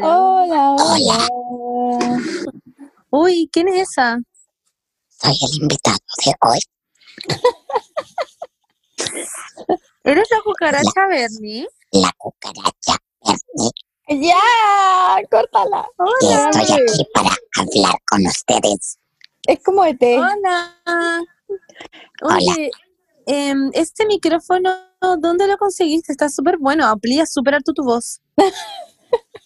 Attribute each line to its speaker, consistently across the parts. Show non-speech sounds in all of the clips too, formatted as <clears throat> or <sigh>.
Speaker 1: Hola,
Speaker 2: hola.
Speaker 1: Uy, ¿quién es esa?
Speaker 2: Soy el invitado de hoy. <laughs>
Speaker 1: ¿Eres la cucaracha Bernie?
Speaker 2: La cucaracha Bernie.
Speaker 3: Ya, córtala.
Speaker 2: Y estoy aquí para hablar con ustedes.
Speaker 3: Es como ET.
Speaker 1: Hola. Oye, em, este micrófono, ¿dónde lo conseguiste? Está súper bueno, amplía súper alto tu voz. <laughs>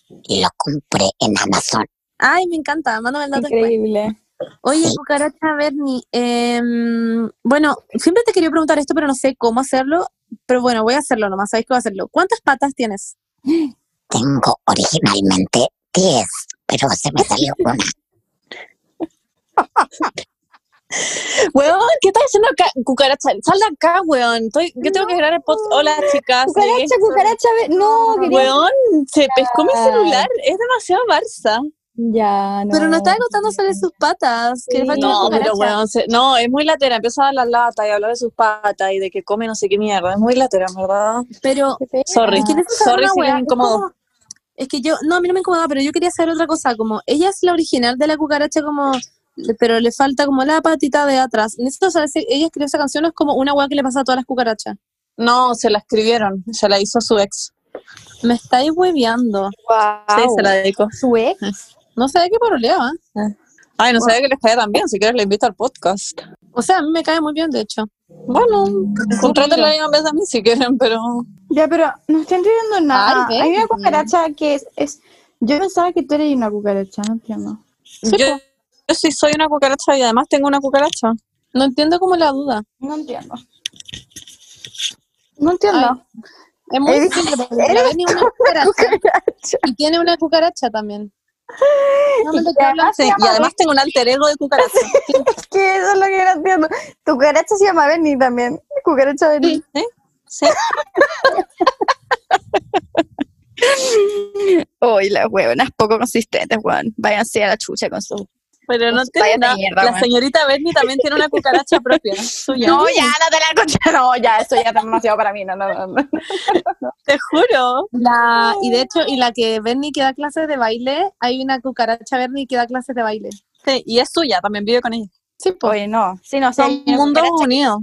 Speaker 2: Lo compré en Amazon.
Speaker 1: Ay, me encanta, mándame el dato después.
Speaker 3: Increíble.
Speaker 1: Oye, cucaracha Bernie, em, bueno, siempre te quería preguntar esto, pero no sé cómo hacerlo, pero bueno, voy a hacerlo nomás, sabéis que voy a hacerlo. ¿Cuántas patas tienes?
Speaker 2: Tengo originalmente 10, pero se me salió una. <laughs>
Speaker 4: Weón, ¿qué estás haciendo acá? Cucaracha, sal de acá, weón. Estoy, yo tengo que grabar el podcast. Hola, chicas.
Speaker 3: Cucaracha, cucaracha. ve- No, quería.
Speaker 4: Weón, se pescó mi celular. Es demasiado Barça.
Speaker 3: Ya, no.
Speaker 1: Pero no estaba contando sobre sus patas, que le
Speaker 3: Sí.
Speaker 1: falta una
Speaker 4: No, pero weón, se- no, es muy latera. Empieza a dar las latas y hablar de sus patas y de que come no sé qué mierda. Es muy latera, ¿verdad?
Speaker 1: Pero.
Speaker 4: Sorry. Sorry si les
Speaker 1: es
Speaker 4: incomodo.
Speaker 1: como- Es que yo, no, a mí no me incomoda, pero yo quería saber otra cosa, como ella es la original de la cucaracha, como, pero le falta como la patita de atrás. Necesito saber si ella escribió esa canción o es como una weá que le pasa a todas las cucarachas.
Speaker 4: No, se la escribieron. Se la hizo su ex.
Speaker 1: Me estáis hueveando.
Speaker 3: Guau.
Speaker 4: Sí, se la dedicó.
Speaker 3: Su ex.
Speaker 1: No sé de qué paroleaba.
Speaker 4: Ay, no sabía que les caía tan bien. Si quieres, le invito al podcast.
Speaker 1: O sea, a mí me cae muy bien, de hecho.
Speaker 4: Bueno, contrátenla en vez de a mí si quieren, pero.
Speaker 3: Ya, pero no estoy entendiendo nada.
Speaker 1: Ay,
Speaker 3: Hay una cucaracha que es, es. Yo pensaba que tú eres una cucaracha, no entiendo.
Speaker 1: Sí,
Speaker 4: yo. Yo sí soy una cucaracha y además tengo una cucaracha.
Speaker 1: No entiendo como la duda.
Speaker 3: No entiendo. No entiendo.
Speaker 1: Es muy
Speaker 3: Eres- <laughs>
Speaker 1: simple, porque
Speaker 3: eres
Speaker 1: una cucaracha
Speaker 3: Cucaracha.
Speaker 1: y tiene una cucaracha también. No,
Speaker 3: Y además
Speaker 4: Sí, y además tengo un alter ego de cucaracha.
Speaker 3: Es <laughs> que eso es lo que no entiendo. Tu cucaracha se llama Benny también. Cucaracha Benny.
Speaker 4: Sí.
Speaker 3: Uy, <laughs> las huevonas poco consistentes, weón. Váyanse a la chucha con su.
Speaker 4: Pero no
Speaker 3: Pues
Speaker 4: tiene
Speaker 3: mierda,
Speaker 4: La señorita Bernie también tiene una cucaracha propia, suya.
Speaker 3: No, ya, no te la concha. No, ya, eso ya está demasiado para mí. No, no, no. no.
Speaker 4: Te juro.
Speaker 1: La, y de hecho, y la que Bernie que da clases de baile, hay una cucaracha Bernie que da clases de baile.
Speaker 4: Sí, y es suya, también vive con ella.
Speaker 1: Sí, pues.
Speaker 3: Oye, no. Sí, no, sí,
Speaker 4: Son
Speaker 3: hay una
Speaker 4: mundos unidos.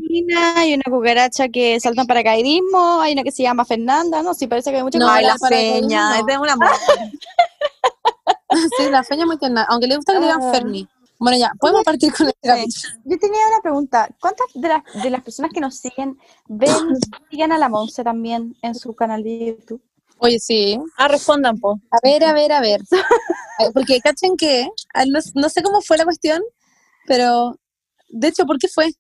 Speaker 3: hay una cucaracha que salta en paracaidismo, hay una que se llama Fernanda, no, sí, parece que hay muchas
Speaker 1: No,
Speaker 4: Ay,
Speaker 1: la no.
Speaker 4: es de un amor. <laughs> <laughs>
Speaker 1: Sí, la feña es muy tierna, aunque le gusta que le digan
Speaker 3: Ah.
Speaker 1: Fernie. Bueno, ya, podemos partir con este capítulo.
Speaker 3: Yo tenía una pregunta. ¿Cuántas de las, de las personas que nos siguen ven, <laughs> siguen a la Monse también en su canal de YouTube?
Speaker 1: Oye, sí.
Speaker 4: Ah, respondan, po.
Speaker 1: A ver, a ver, a ver. Porque cachen que, no, no sé cómo fue la cuestión, pero de hecho, ¿por qué fue?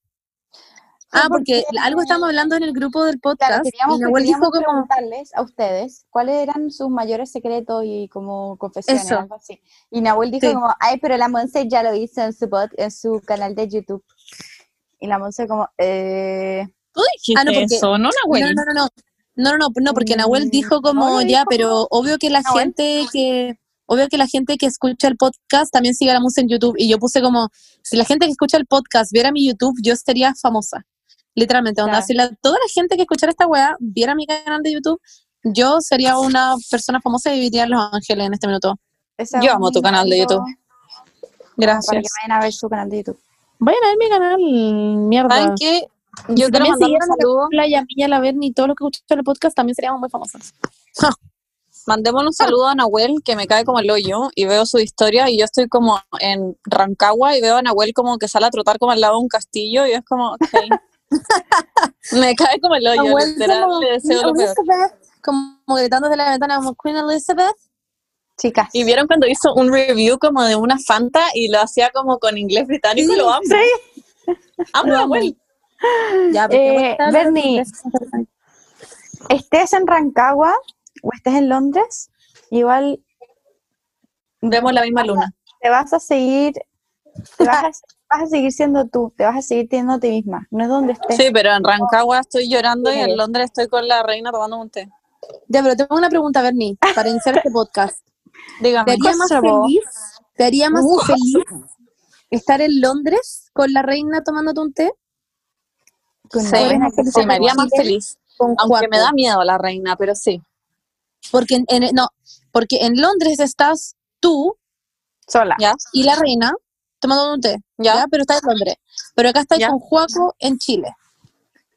Speaker 1: Ah, porque algo estábamos hablando en el grupo del
Speaker 3: Claro,
Speaker 1: podcast
Speaker 3: queríamos,
Speaker 1: y
Speaker 3: queríamos
Speaker 1: dijo como,
Speaker 3: preguntarles a ustedes cuáles eran sus mayores secretos y como confesiones,
Speaker 1: Eso.
Speaker 3: algo así. Y Nahuel dijo
Speaker 1: Sí.
Speaker 3: como, ay, pero la Monse ya lo hizo en su, pod- en su canal de YouTube. Y la Monse como, eh...
Speaker 4: Tú dijiste
Speaker 1: Ah, no, porque-
Speaker 4: eso, no, Nahuel.
Speaker 1: No, no, no, no. No, no, no, no, porque
Speaker 3: Mm,
Speaker 1: Nahuel dijo como
Speaker 3: no,
Speaker 1: ya, pero obvio que la
Speaker 3: Nahuel.
Speaker 1: gente que obvio que la gente que escucha el podcast también sigue a la música en YouTube y yo puse como si la gente que escucha el podcast viera mi YouTube, yo estaría famosa. Literalmente, onda,
Speaker 3: Claro.
Speaker 1: si la- toda la gente que escuchara esta weá viera mi canal de YouTube, yo sería una persona famosa y viviría en Los Ángeles en este minuto.
Speaker 3: ese
Speaker 4: Yo amo tu
Speaker 3: un
Speaker 4: canal de YouTube.
Speaker 3: Para que
Speaker 4: Gracias.
Speaker 3: vayan a ver su canal de YouTube.
Speaker 1: Vayan a ver mi canal, mierda.
Speaker 4: ¿Saben qué?
Speaker 1: Y
Speaker 4: Yo
Speaker 1: si también
Speaker 4: un
Speaker 1: siguieran a la y a mí y a la Berni y todos los que escuchan el podcast también seríamos muy famosas.
Speaker 4: Mandémosle un saludo a Nahuel, que me cae como el hoyo, y veo su historia, y yo estoy como en Rancagua, y veo a Nahuel como que sale a trotar como al lado de un castillo, y es como, ok. <laughs> <laughs> me cae como el hoyo, literal,
Speaker 1: como. Elizabeth, gritando desde la ventana como Queen Elizabeth.
Speaker 3: Chicas.
Speaker 4: Y vieron cuando hizo un review como de una Fanta, y lo hacía como con inglés británico,
Speaker 1: Sí,
Speaker 4: lo amo. Amo a
Speaker 1: Lo amo. Ya,
Speaker 3: Eh, Bernie. estés en Rancagua o estés en Londres, igual
Speaker 4: Vemos la misma luna.
Speaker 3: te vas a seguir, te vas a, vas a seguir siendo tú, te vas a seguir teniendo a ti misma, no es donde estés.
Speaker 4: Sí, pero en Rancagua estoy llorando, y en Londres estoy con la reina tomando un té.
Speaker 1: Ya, pero tengo una pregunta, Bernie, para iniciar este podcast. ¿Te
Speaker 4: Dígame.
Speaker 1: haría más
Speaker 3: Kosovo.
Speaker 1: feliz? ¿Te haría más
Speaker 3: Uh.
Speaker 1: feliz estar en Londres con la reina tomándote un té?
Speaker 3: Con
Speaker 4: Sí, sí,
Speaker 3: se
Speaker 4: me haría más feliz. Aunque me da miedo la reina, pero sí.
Speaker 1: Porque, en- en- no, porque en Londres estás tú
Speaker 3: Sola.
Speaker 4: ¿Ya?
Speaker 1: y la reina tomando un té,
Speaker 4: ¿Ya?
Speaker 1: ¿ya? Pero estás en Londres. Pero acá estás
Speaker 4: ¿Ya?
Speaker 1: con Juaco en Chile.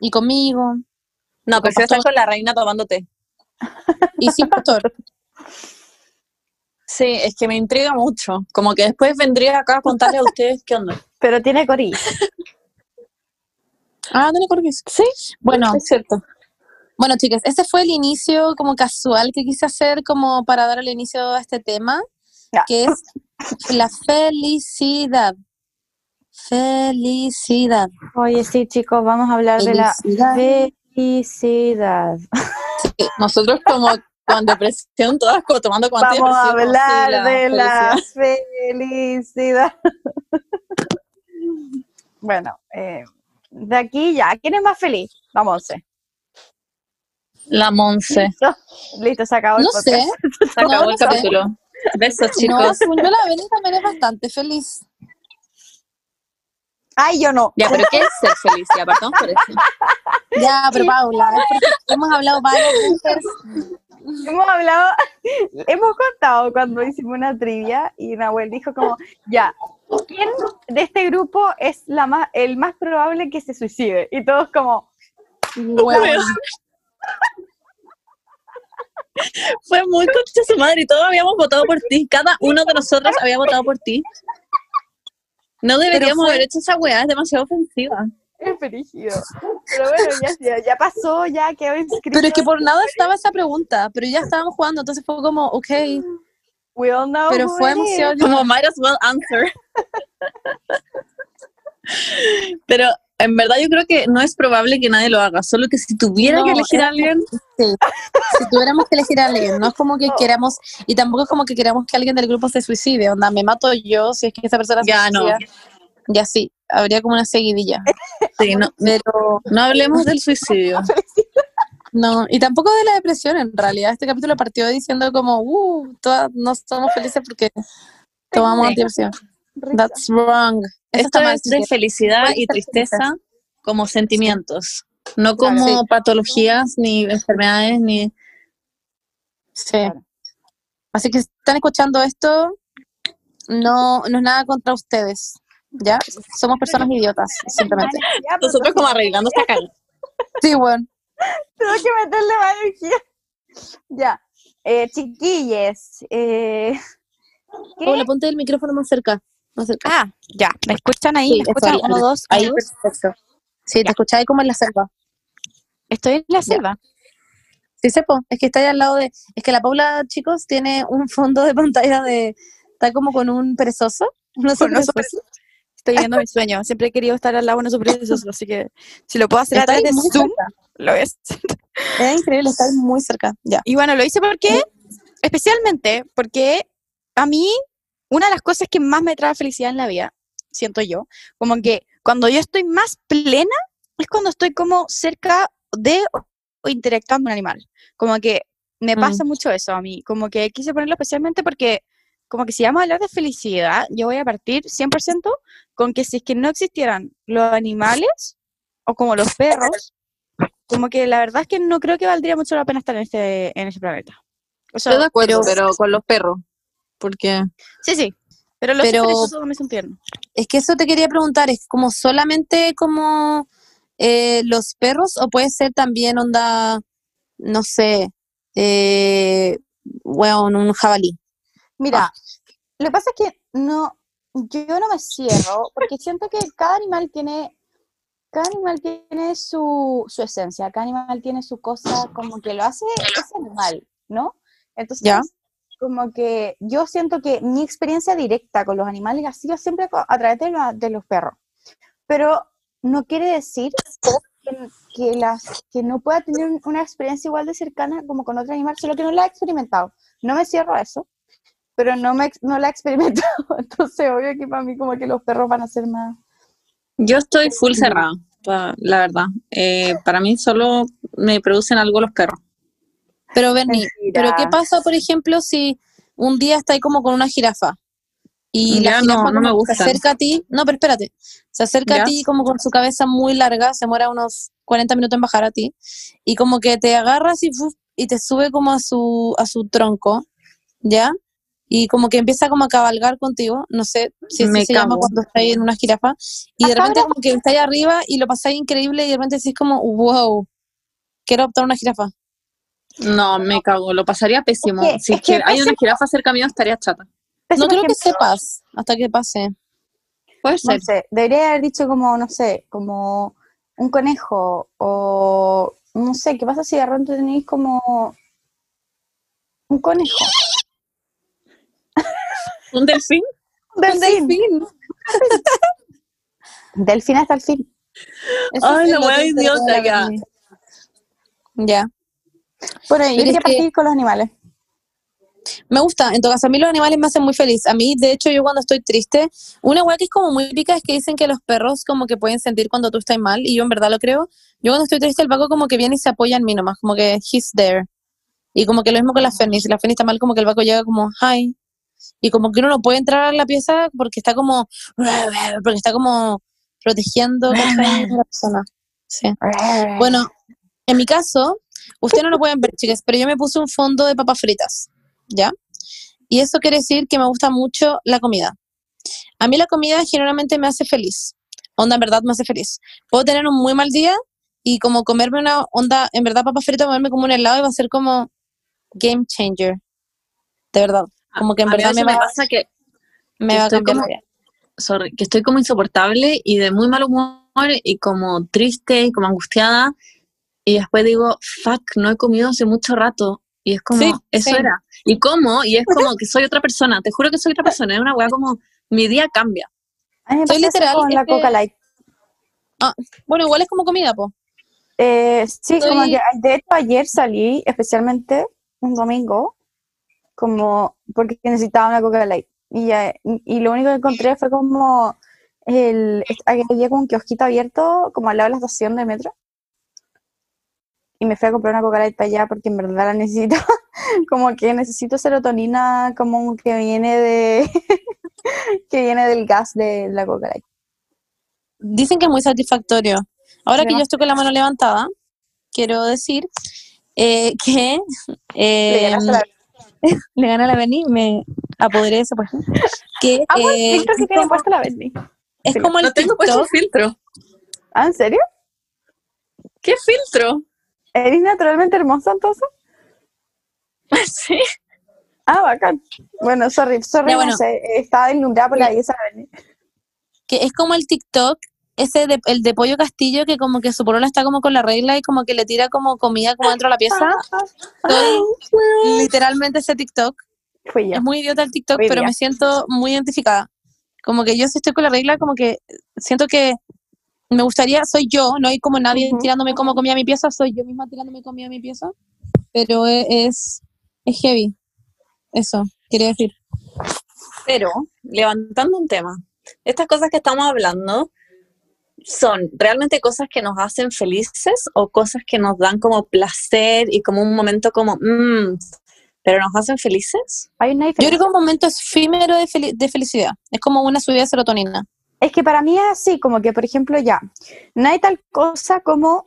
Speaker 1: Y conmigo.
Speaker 4: No, prefiero estar
Speaker 1: pastor.
Speaker 4: con la reina tomando té.
Speaker 1: Y sin pastor.
Speaker 4: Sí, es que me intriga mucho. Como que después vendría acá a contarle a ustedes qué onda. <laughs>
Speaker 3: Pero tiene corillo.
Speaker 1: ah, no le corres.
Speaker 4: Sí,
Speaker 1: Bueno,
Speaker 4: es cierto.
Speaker 1: bueno, chicas, ese fue el inicio como casual que quise hacer como para dar el inicio a este tema, Que es la felicidad. Felicidad.
Speaker 3: Oye, sí, chicos, vamos a hablar de la
Speaker 1: Felicidad. Sí.
Speaker 4: Nosotros como con depresión, todas tomando como
Speaker 3: Vamos a hablar
Speaker 4: sí,
Speaker 3: de la
Speaker 4: felicidad.
Speaker 3: bueno, eh, de aquí ya, ¿quién es más feliz? La Monse.
Speaker 4: La Monse.
Speaker 3: Listo, listo, se acabó el
Speaker 1: No
Speaker 3: podcast. <laughs>
Speaker 1: sé.
Speaker 4: Se acabó
Speaker 1: No,
Speaker 4: el
Speaker 1: no sé. <laughs>
Speaker 4: Besos,
Speaker 1: No,
Speaker 4: chicos.
Speaker 1: según yo la Beni también es bastante feliz.
Speaker 3: Ay, yo no.
Speaker 4: Ya, pero ¿qué es ser feliz? Ya, partamos por eso.
Speaker 1: Ya, pero Paula, es porque hemos hablado varias veces.
Speaker 3: Hemos hablado, hemos contado cuando hicimos una trivia y Nahuel dijo como, ya, ¿quién de este grupo es la más, el más probable que se suicide? Y todos como,
Speaker 1: Bueno, <laughs>
Speaker 4: Fue muy concha su madre y todos habíamos votado por ti. Cada uno de nosotros había votado por ti. No deberíamos
Speaker 1: fue-
Speaker 4: haber hecho esa weá, es demasiado ofensiva.
Speaker 3: es brígido. Pero bueno, ya, ya, ya pasó, ya quedó inscrito.
Speaker 1: pero es que por nada estaba esa pregunta, pero ya estábamos jugando, entonces fue como, ok,
Speaker 3: We all know
Speaker 1: pero fue.
Speaker 4: Como might as well answer. Pero en verdad yo creo que no es probable que nadie lo haga, solo que si tuviera
Speaker 1: No,
Speaker 4: que elegir a alguien,
Speaker 1: Sí. Si tuviéramos que elegir a alguien, no es como que queramos, y tampoco es como que queramos que alguien del grupo se suicide, onda, me mato yo si es que esa persona se
Speaker 4: Ya, no.
Speaker 1: suicida. Ya sí, habría como una seguidilla.
Speaker 4: sí, no, <laughs>
Speaker 1: Pero
Speaker 4: no hablemos del suicidio. <laughs>
Speaker 1: no, y tampoco de la depresión en realidad. Este capítulo partió diciendo como, uh, todas no somos felices porque tomamos antidepresión. That's wrong. Eso
Speaker 4: Esto es de felicidad y tristeza como sentimientos, no
Speaker 3: Claro.
Speaker 4: como
Speaker 1: Sí.
Speaker 4: patologías, ni enfermedades, ni...
Speaker 1: Sí.
Speaker 3: Claro.
Speaker 1: Así que si están escuchando esto, no, no es nada contra ustedes. ¿Ya? Somos personas idiotas, <laughs> simplemente.
Speaker 3: Pero
Speaker 4: Nosotros como arreglando esta cara. <laughs>
Speaker 1: Sí, bueno.
Speaker 3: Tengo que meterle más energía. Ya. Eh, chiquilles. Eh, ¿qué?
Speaker 1: Paula, ponte el micrófono más cerca. Cerca.
Speaker 3: Ah, ya. ¿Me escuchan ahí?
Speaker 1: Sí,
Speaker 3: ¿Me escuchan? Uno, dos,
Speaker 1: Ahí,
Speaker 3: dos.
Speaker 1: perfecto. Sí, te escucháis como en la selva.
Speaker 3: Estoy en la selva.
Speaker 1: Sí, sepo. Es que está ahí al lado de. Es que la Paula, chicos, tiene un fondo de pantalla de. Está como con un perezoso. <laughs>
Speaker 3: Con oso
Speaker 1: perezoso.
Speaker 3: Estoy viviendo mi sueño. Siempre he querido estar al lado de unos perezosos, así que si lo puedo hacer a
Speaker 1: Está ahí
Speaker 3: través de Zoom,
Speaker 1: cerca.
Speaker 3: lo es.
Speaker 1: Es increíble, está ahí muy cerca. Ya.
Speaker 3: Y bueno, lo hice porque, especialmente porque a mí, una de las cosas que más me trae felicidad en la vida, siento yo, como que cuando yo estoy más plena, es cuando estoy como cerca de o interactuando con un animal. Como que me
Speaker 1: Mm.
Speaker 3: pasa mucho eso a mí, como que quise ponerlo especialmente porque, como que si vamos a hablar de felicidad, yo voy a partir 100% con que si es que no existieran los animales, o como los perros, como que la verdad es que no creo que valdría mucho la pena estar en este, en este planeta. O sea,
Speaker 4: Estoy de acuerdo,
Speaker 1: pero-
Speaker 4: pero con los perros. Porque
Speaker 3: sí, sí. Pero los
Speaker 1: Pero-
Speaker 3: perezosos me son tiernos.
Speaker 1: Es que eso te quería preguntar, ¿es como solamente como eh, los perros o puede ser también onda, no sé, eh, bueno, un jabalí?
Speaker 3: Mira, lo que pasa es que no, yo no me cierro, porque siento que cada animal tiene, cada animal tiene su, su esencia, cada animal tiene su cosa, como que lo hace ese animal, ¿no? Entonces,
Speaker 1: Ya.
Speaker 3: Como que yo siento que mi experiencia directa con los animales ha sido siempre a través de, la- de los perros. Pero no quiere decir que, las, que no pueda tener un- una experiencia igual de cercana como con otro animal, solo que no la he experimentado. No me cierro a eso, pero no, me, no la he experimentado. <laughs> Entonces, obvio que para mí como que los perros van a ser más...
Speaker 4: yo estoy full cerrada, la verdad. Eh, para mí solo me producen algo los perros.
Speaker 1: Pero Bernie, ¿pero qué pasa, por ejemplo, si un día está ahí como con una jirafa? Y la jirafa
Speaker 4: no, no
Speaker 1: como
Speaker 4: me
Speaker 1: que
Speaker 4: gustan.
Speaker 1: se acerca a ti, no, pero espérate, se acerca
Speaker 4: ¿Ya?
Speaker 1: a ti como con su cabeza muy larga, se muera unos 40 minutos en bajar a ti, y como que te agarras y, y te sube como a su, a su tronco, ¿ya? Y como que empieza como a cabalgar contigo, no sé si se llama cuando estáis en una jirafa, y de repente como que estáis arriba y lo pasáis increíble y de repente decís como, wow, quiero adoptar una jirafa.
Speaker 4: No, me cago, lo pasaría pésimo.
Speaker 3: Es que-
Speaker 4: si
Speaker 3: es que
Speaker 4: que hay una
Speaker 3: pésimo-
Speaker 4: jirafa cerca mío, estaría chata.
Speaker 1: No creo que sepas hasta que pase.
Speaker 4: Puede ser.
Speaker 3: No sé, debería haber dicho como, no sé, como un conejo o no sé, ¿qué pasa si de repente tenéis como un conejo?
Speaker 4: ¿Un delfín? <laughs>
Speaker 3: Un delfín. Delfín hasta el fin.
Speaker 1: Eso
Speaker 4: Ay, la
Speaker 1: que
Speaker 4: idiota, ya.
Speaker 1: Ya.
Speaker 3: Bueno, yo quería
Speaker 1: es que-
Speaker 3: partir con los animales.
Speaker 1: Me gusta, en todo caso, a mí los animales me hacen muy feliz. A mí, de hecho, yo cuando estoy triste, una weá que es como muy pica es que dicen que los perros como que pueden sentir cuando tú estás mal, y yo en verdad lo creo. Yo cuando estoy triste, el Paco como que viene y se apoya en mí nomás, como que he's there. Y como que lo mismo con la Fernie, si la Fernie está mal, como que el Paco llega como, hi. Y como que uno no puede entrar a la pieza porque está como, porque está como protegiendo <laughs> a la persona. Sí. <laughs> Bueno, en mi caso, ustedes no lo pueden ver, chicas, pero yo me puse un fondo de papas fritas, ¿ya? Y eso quiere decir que me gusta mucho la comida. A mí la comida generalmente me hace feliz. Onda, en verdad me hace feliz. Puedo tener un muy mal día y como comerme una onda, en verdad papas fritas, comerme como un helado y va a ser como game changer. De verdad. Como que en
Speaker 4: A
Speaker 1: verdad me
Speaker 4: me pasa que,
Speaker 1: me
Speaker 4: que
Speaker 1: va a
Speaker 4: estoy
Speaker 1: cambiar
Speaker 4: como- sorry, que estoy como insoportable y de muy mal humor y como triste y como angustiada. Y después digo, fuck, no he comido hace mucho rato. Y es como,
Speaker 1: Sí,
Speaker 4: eso
Speaker 1: sí.
Speaker 4: era. Y como, y es como que soy otra persona. Te juro que soy otra <laughs> persona. Es una weá como, mi día cambia.
Speaker 3: A mí me
Speaker 1: Soy literal,
Speaker 3: con la
Speaker 1: que-
Speaker 3: Coca Light.
Speaker 1: Bueno, igual es como comida, po.
Speaker 3: Eh, sí, como que de hecho ayer salí, especialmente un domingo, como porque necesitaba una Coca Light. Y, ya- y lo único que encontré fue como el, había como un kiosquito abierto como al lado de la estación de metro. Y me fui a comprar una Coca Light para allá porque en verdad la necesito. <laughs> como que necesito serotonina como que viene de <laughs> que viene del gas de la Coca Light.
Speaker 1: Dicen que es muy satisfactorio. Ahora que yo estoy con la mano levantada, quiero decir eh, que
Speaker 3: Le
Speaker 1: eh,
Speaker 3: ganaste la- <laughs>
Speaker 1: le gané a la Beni, me apoderé de ese puesto. Que
Speaker 3: el
Speaker 1: eh,
Speaker 3: filtro que tiene puesto la Bendy.
Speaker 1: es como el
Speaker 4: No tengo puesto
Speaker 1: TikTok.
Speaker 4: filtro.
Speaker 3: ¿Ah, en serio?
Speaker 4: ¿Qué filtro?
Speaker 3: ¿Eres naturalmente hermosa entonces? <laughs>
Speaker 4: sí.
Speaker 3: Ah, bacán. Bueno, sorry, sorry, no
Speaker 1: bueno.
Speaker 3: sé, estaba deslumbrada por la belleza
Speaker 1: que es como el TikTok, ese de, el de Pollo Castillo, que como que su polola está como con la regla y como que le tira como comida como dentro de la pieza. <laughs> Literalmente ese TikTok.
Speaker 3: Fui yo.
Speaker 1: Es muy idiota el TikTok, pero
Speaker 3: día.
Speaker 1: me siento muy identificada. Como que yo si estoy con la regla, como que siento que me gustaría, soy yo, no hay como nadie tirándome como comida a mi pieza, soy yo misma tirándome comida a mi pieza. Pero e- es, es heavy. Eso, quería decir.
Speaker 4: Pero, levantando un tema, estas cosas que estamos hablando son realmente cosas que nos hacen felices o cosas que nos dan como placer y como un momento como, mmm, pero nos hacen felices.
Speaker 3: Hay una
Speaker 1: Yo creo que un momento efímero de, fel- de felicidad. Es como una subida de serotonina.
Speaker 3: Es que para mí es así, como que, por ejemplo, ya, no hay tal cosa como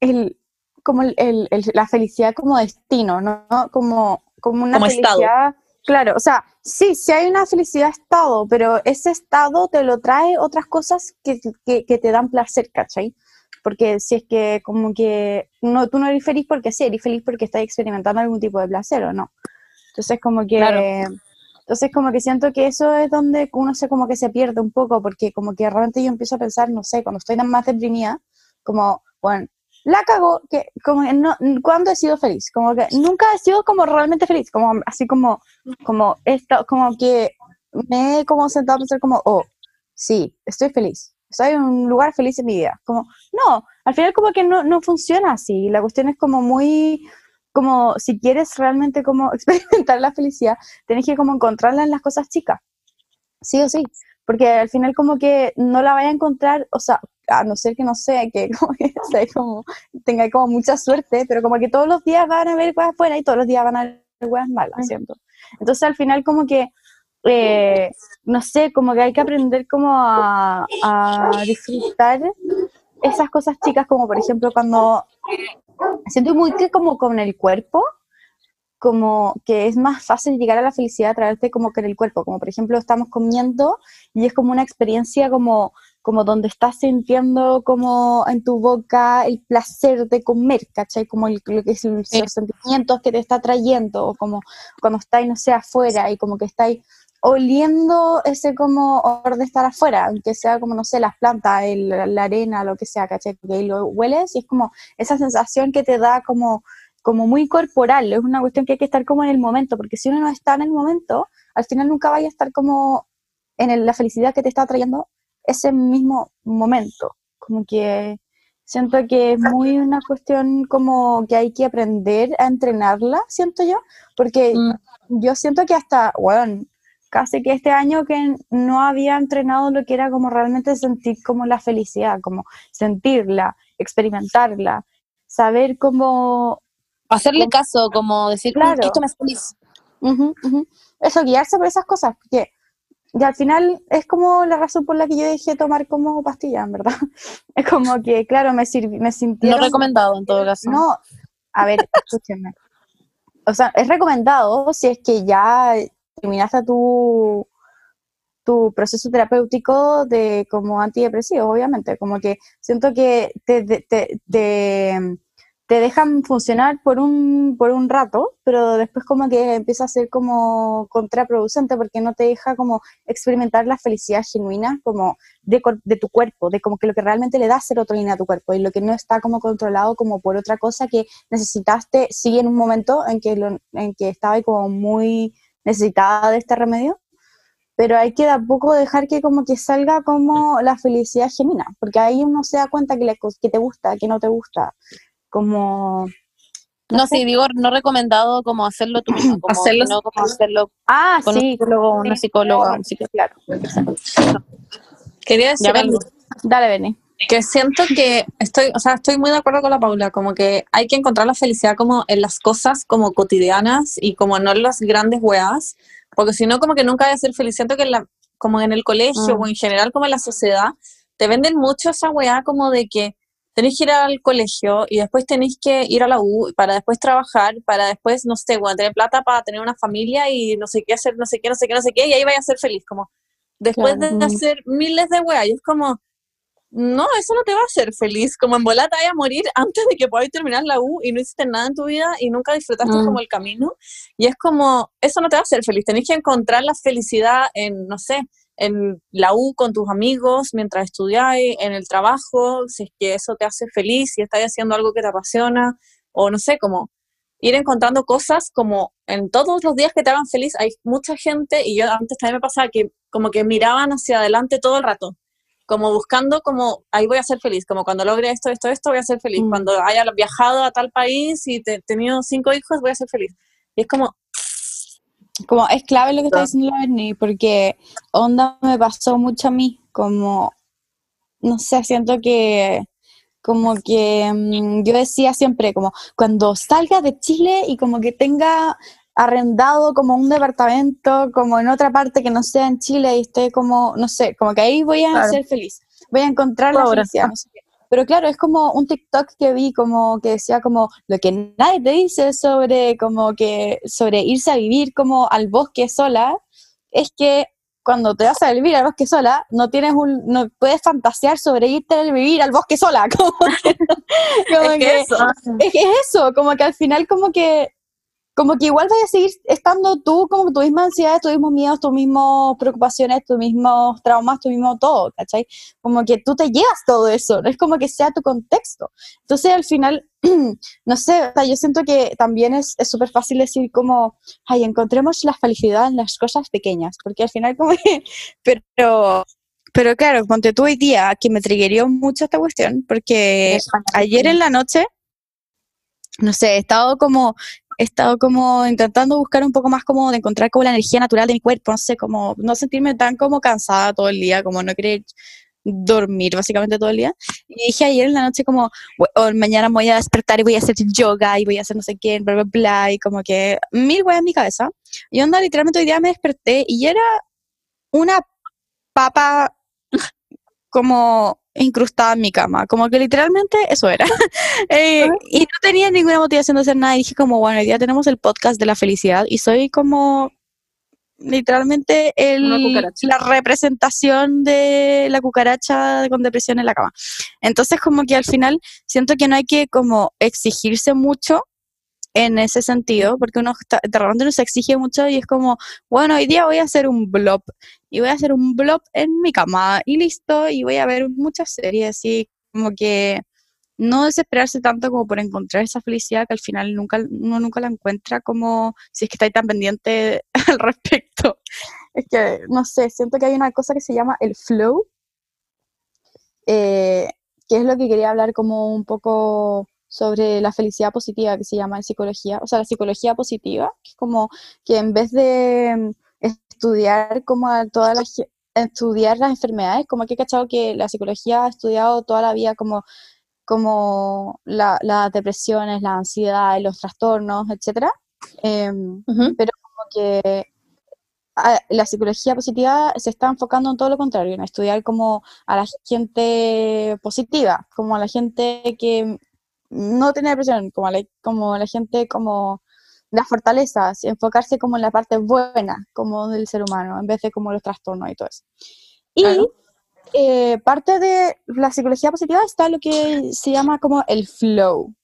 Speaker 3: el, como el, el- el- la felicidad como destino, ¿no? Como, como una
Speaker 4: Como estado.
Speaker 3: felicidad. Claro, o sea, sí, sí hay una felicidad estado, pero ese estado te lo trae otras cosas que, que, que te dan placer, ¿cachai? Porque si es que como que no, tú no eres feliz porque sí, eres feliz porque estás experimentando algún tipo de placer o no. Entonces como que...
Speaker 1: Claro.
Speaker 3: Entonces como que siento que eso es donde uno se como que se pierde un poco, porque como que realmente yo empiezo a pensar, no sé, cuando estoy más deprimida, como, bueno, la cago, que como no, ¿cuándo he sido feliz? Como que nunca he sido como realmente feliz, como así como, como esto, como que me he como sentado a pensar como, oh, sí, estoy feliz, estoy en un lugar feliz en mi vida. Como, no, al final como que no, no funciona así, la cuestión es como muy, como si quieres realmente como <laughs> experimentar la felicidad, tenés que como encontrarla en las cosas chicas, sí o sí, porque al final como que no la vaya a encontrar, o sea, a no ser que no sé, que <laughs> como que sea como, tenga como mucha suerte, pero como que todos los días van a haber cosas buenas y todos los días van a haber cosas malas, ¿cierto? Entonces al final como que, eh, no sé, como que hay que aprender como a, a disfrutar esas cosas chicas, como por ejemplo cuando siento muy que como con el cuerpo, como que es más fácil llegar a la felicidad a través de como que en el cuerpo, como por ejemplo estamos comiendo y es como una experiencia como, como donde estás sintiendo como en tu boca el placer de comer, ¿cachai? Como el, lo que es el-
Speaker 1: Sí.
Speaker 3: los sentimientos que te está trayendo, o como cuando estáis, no sé, afuera y como que estáis oliendo ese como olor de estar afuera, aunque sea como, no sé, las plantas, el- la arena, lo que sea, ¿cachai? Ahí lo hueles y es como esa sensación que te da como, como muy corporal, es una cuestión que hay que estar como en el momento, porque si uno no está en el momento, al final nunca vaya a estar como en el- la felicidad que te está trayendo ese mismo momento, como que siento que es muy una cuestión como que hay que aprender a entrenarla, siento yo, porque
Speaker 1: Mm.
Speaker 3: yo siento que hasta, bueno, casi que este año que no había entrenado lo que era como realmente sentir como la felicidad, como sentirla, experimentarla, saber cómo,
Speaker 1: Hacerle caso, como decir, "Mm,
Speaker 3: Claro.
Speaker 1: esto me hace feliz.
Speaker 3: eso, guiarse por esas cosas, porque y al final es como la razón por la que yo dejé tomar como pastilla, en verdad. <laughs> Es como que, claro, me, sirvi- me
Speaker 1: No recomendado en todo caso.
Speaker 3: No, a ver, escúchenme. O sea, es recomendado si es que ya terminaste tu, tu proceso terapéutico de como antidepresivo, obviamente. Como que siento que te, te, te, te- dejan funcionar por un, por un rato, pero después como que empieza a ser como contraproducente porque no te deja como experimentar la felicidad genuina como de, de tu cuerpo, de como que lo que realmente le da serotonina a tu cuerpo y lo que no está como controlado como por otra cosa que necesitaste, sí en un momento en que, lo, en que estaba como muy necesitada de este remedio, pero hay que de a poco dejar que como que salga como la felicidad genuina, porque ahí uno se da cuenta que, le, que te gusta, que no te gusta, como...
Speaker 1: No, sí, digo, no recomendado como hacerlo tú mismo, como,
Speaker 4: Hacerlo-
Speaker 1: sino como hacerlo
Speaker 3: Ah,
Speaker 1: con
Speaker 3: sí,
Speaker 1: un psicólogo, una psicóloga,
Speaker 3: claro,
Speaker 1: un psicólogo.
Speaker 3: claro.
Speaker 4: Quería decir.
Speaker 3: Dale, Beni.
Speaker 4: Que siento que estoy, o sea, estoy muy de acuerdo con la Paula, como que hay que encontrar la felicidad como en las cosas como cotidianas y como no en las grandes weas, porque si no como que nunca voy a ser feliz. Siento que en la, como en el colegio
Speaker 3: Mm.
Speaker 4: o en general como en la sociedad, te venden mucho esa wea como de que tenéis que ir al colegio y después tenéis que ir a la U para después trabajar, para después, no sé, bueno, tener plata para tener una familia y no sé qué hacer, no sé qué, no sé qué, no sé qué, y ahí vaya a ser feliz, como después
Speaker 3: Claro.
Speaker 4: de hacer miles de weas, y es como, no, eso no te va a hacer feliz. Como en bola te a morir antes de que podáis terminar la U y no hiciste nada en tu vida y nunca disfrutaste
Speaker 1: Mm.
Speaker 4: como el camino. Y es como, eso no te va a hacer feliz. Tenés que encontrar la felicidad en, no sé, en la U con tus amigos mientras estudiáis, en el trabajo, si es que eso te hace feliz, si estás haciendo algo que te apasiona, o no sé, como ir encontrando cosas como en todos los días que te hagan feliz. Hay mucha gente, y yo antes también me pasaba que como que miraban hacia adelante todo el rato como buscando como, ahí voy a ser feliz, como cuando logre esto, esto, esto, voy a ser feliz.
Speaker 3: Mm.
Speaker 4: Cuando haya viajado a tal país y te- tenido cinco hijos, voy a ser feliz. Y es como,
Speaker 3: Como es clave lo que está diciendo la Berni, porque onda me pasó mucho a mí, como, no sé, siento que, como que mm, yo decía siempre, como, cuando salga de Chile y como que tenga arrendado como un departamento, como en otra parte que no sea en Chile y esté como, no sé, como que ahí voy a
Speaker 1: Claro.
Speaker 3: ser feliz, voy a encontrar la felicidad, no sé qué. Pero claro, es como un TikTok que vi como que decía como lo que nadie te dice sobre como que sobre irse a vivir como al bosque sola es que cuando te vas a vivir al bosque sola no tienes un no puedes fantasear sobre irte a vivir al bosque sola <laughs> como que, <laughs> como
Speaker 4: es que
Speaker 3: que-
Speaker 4: eso.
Speaker 3: es que es eso, como que al final como que como que igual vayas a seguir estando tú como tus mismas ansiedades, tus mismos miedos, tus mismas preocupaciones, tus mismos traumas, tu mismo todo, ¿cachai? Como que tú te llevas todo eso, no es como que sea tu contexto. Entonces al final, <clears throat> no sé, o sea, yo siento que también es es súper fácil decir como, ay, encontremos la felicidad en las cosas pequeñas, porque al final como que, <laughs> pero... Pero claro, ponte tú hoy día, que me triggerió mucho esta cuestión, porque ayer en la noche, no sé, he estado como, he estado como intentando buscar un poco más como de encontrar como la energía natural de mi cuerpo, no sé, como no sentirme tan como cansada todo el día, como no querer dormir básicamente todo el día. Y dije ayer en la noche como, "Bu- o mañana voy a despertar y voy a hacer yoga y voy a hacer no sé qué, bla, bla, bla, y como que mil weas en mi cabeza. Y onda, literalmente hoy día me desperté y era una papa como incrustada en mi cama, como que literalmente eso era. <laughs> Eh, y no tenía ninguna motivación de hacer nada y dije como, bueno, hoy día tenemos el podcast de la felicidad y soy como literalmente el, la representación de la cucaracha con depresión en la cama. Entonces como que al final siento que no hay que como exigirse mucho en ese sentido, porque uno está, de repente uno se exige mucho y es como, bueno, hoy día voy a hacer un blob y voy a hacer un blob en mi cama y listo, y voy a ver muchas series y como que no desesperarse tanto como por encontrar esa felicidad que al final nunca, uno nunca la encuentra como si es que estáis tan pendiente <laughs> al respecto. Es que, no sé, siento que hay una cosa que se llama el flow, eh, que es lo que quería hablar como un poco sobre la felicidad positiva que se llama en psicología, o sea, la psicología positiva, que es como que en vez de estudiar como a todas las ge- estudiar las enfermedades, como que he cachado que la psicología ha estudiado toda la vida como, como la- las depresiones, la ansiedad, los trastornos, etcétera. Em,
Speaker 1: Ujú.
Speaker 3: como que a- la psicología positiva se está enfocando en todo lo contrario, en estudiar como a la gente positiva, como a la gente que no tiene depresión, como a la, como a la gente como las fortalezas, enfocarse como en la parte buena como del ser humano, en vez de como los trastornos y todo eso. Y
Speaker 1: Claro.
Speaker 3: eh, parte de la psicología positiva está lo que se llama como el flow,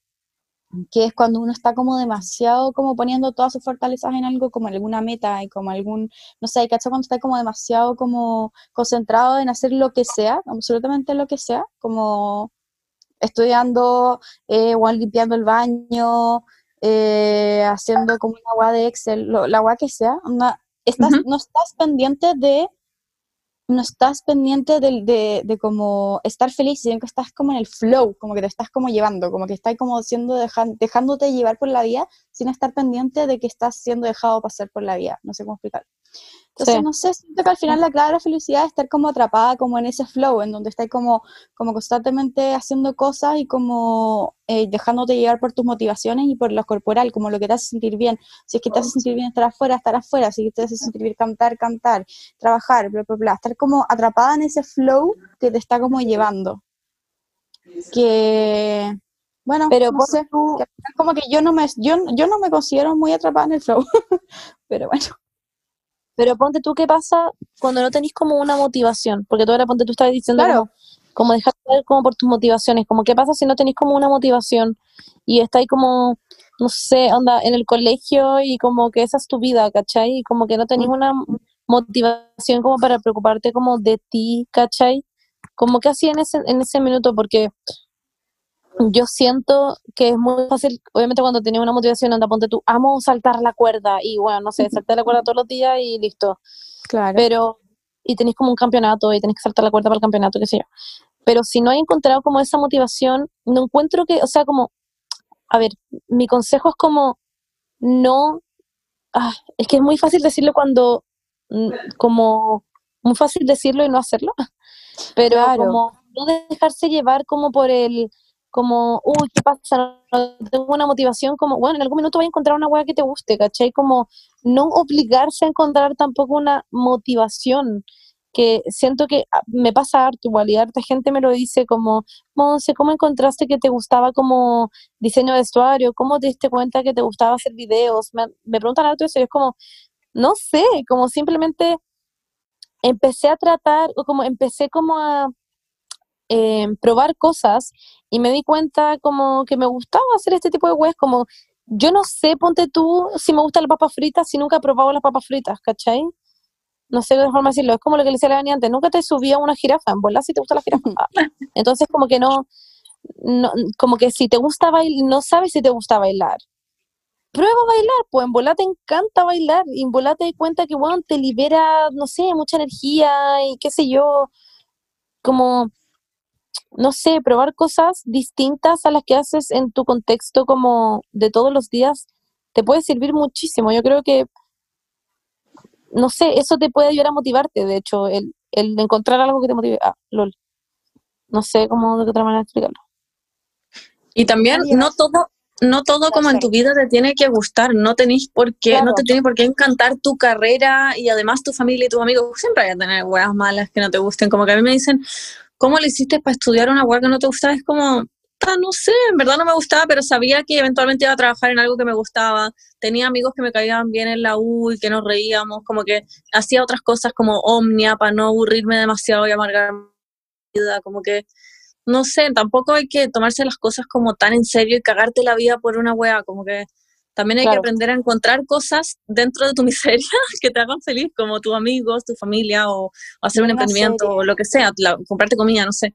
Speaker 3: que es cuando uno está como demasiado como poniendo todas sus fortalezas en algo, como en alguna meta y como algún, no sé, ¿cachai? Cuando está como demasiado como concentrado en hacer lo que sea, absolutamente lo que sea, como estudiando eh, o limpiando el baño, eh, haciendo como una agua de Excel, lo- la agua que sea, estás, no estás pendiente de no estás pendiente de, de como estar feliz, sino que estás como en el flow, como que te estás como llevando, como que estás como siendo dejan- dejándote llevar por la vida sin estar pendiente de que estás siendo dejado pasar por la vida. No sé cómo explicar. Entonces,
Speaker 1: Sí.
Speaker 3: no sé, siento que al final la clave de la felicidad es estar como atrapada como en ese flow, en donde estás como, como constantemente haciendo cosas y como eh, dejándote llevar por tus motivaciones y por lo corporal, como lo que te hace sentir bien. Si es que te hace sentir bien estar afuera, estar afuera. Si es que te hace sentir bien cantar, cantar, trabajar, bla, bla, bla. Estar como atrapada en ese flow que te está como llevando. Que, bueno,
Speaker 1: Pero
Speaker 3: no
Speaker 1: pon
Speaker 3: sé,
Speaker 1: tú-
Speaker 3: que al final como que yo no me, yo, yo no me considero muy atrapada en el flow, <laughs> pero bueno.
Speaker 1: Pero ponte tú, ¿qué pasa cuando no tenés como una motivación? Porque tú ahora ponte tú estabas diciendo
Speaker 3: Claro.
Speaker 1: como, como dejar de ver como por tus motivaciones, como qué pasa si no tenés como una motivación y estáis como, no sé, onda en el colegio y como que esa es tu vida, ¿cachai? Y como que no tenés una motivación como para preocuparte como de ti, ¿cachai? Como que así en ese, en ese minuto, porque yo siento que es muy fácil, obviamente cuando tenés una motivación, anda, ponte tú, amo saltar la cuerda y bueno, no sé, saltar la cuerda todos los días y listo
Speaker 3: Claro.
Speaker 1: pero y tenéis como un campeonato y tenéis que saltar la cuerda para el campeonato, qué sé yo. Pero si no hay encontrado como esa motivación, no encuentro que, o sea, como, a ver, mi consejo es como, no, ah, es que es muy fácil decirlo cuando, mm, como, muy fácil decirlo y no hacerlo, <laughs> pero
Speaker 3: Claro.
Speaker 1: como no dejarse llevar como por el, como, uy, ¿qué pasa? No tengo una motivación, como, bueno, en algún minuto voy a encontrar una weá que te guste, ¿cachai? Como no obligarse a encontrar tampoco una motivación, que siento que ah, me pasa harto igual, y harta gente me lo dice como, Monse, ¿cómo encontraste que te gustaba como diseño de vestuario? ¿Cómo te diste cuenta que te gustaba hacer videos? Me, me preguntan harto eso y es como, no sé, como simplemente empecé a tratar, o como empecé como a eh, probar cosas y me di cuenta como que me gustaba hacer este tipo de weas, como yo no sé, ponte tú, si me gustan las papas fritas, si nunca he probado las papas fritas, ¿cachai? No sé de qué forma decirlo, es como lo que le decía a la Dani antes, nunca te subí a una jirafa, en volar si te gusta la jirafa. <laughs> Entonces como que no, no, como que si te gusta bailar, no sabes si te gusta bailar. Prueba a bailar, pues en volar te encanta bailar, y en volar te das cuenta que, bueno, te libera, no sé, mucha energía y qué sé yo, como, no sé, probar cosas distintas a las que haces en tu contexto como de todos los días, te puede servir muchísimo. Yo creo que, no sé, eso te puede ayudar a motivarte, de hecho, el, el encontrar algo que te motive. Ah, lol. No sé cómo de otra manera explicarlo.
Speaker 4: Y también no todo, no todo como en tu vida te tiene que gustar, no tenéis por qué,
Speaker 3: Claro.
Speaker 4: no te tiene por qué encantar tu carrera y además tu familia y tus amigos siempre hay a tener weas malas que no te gusten, como que a mí me dicen, ¿cómo le hiciste para estudiar una hueá que no te gustaba? Es como, "Ta, no sé, en verdad no me gustaba, pero sabía que eventualmente iba a trabajar en algo que me gustaba. Tenía amigos que me caían bien en la U y que nos reíamos, como que hacía otras cosas como omnia para no aburrirme demasiado y amargar mi vida, como que, no sé, tampoco hay que tomarse las cosas como tan en serio y cagarte la vida por una hueá, como que también hay que aprender a encontrar cosas dentro de tu <laughs> miseria que te hagan feliz, como tus amigos, tu familia o, o hacer un emprendimiento
Speaker 3: serie.
Speaker 4: o lo que sea, la- comprarte comida, no sé.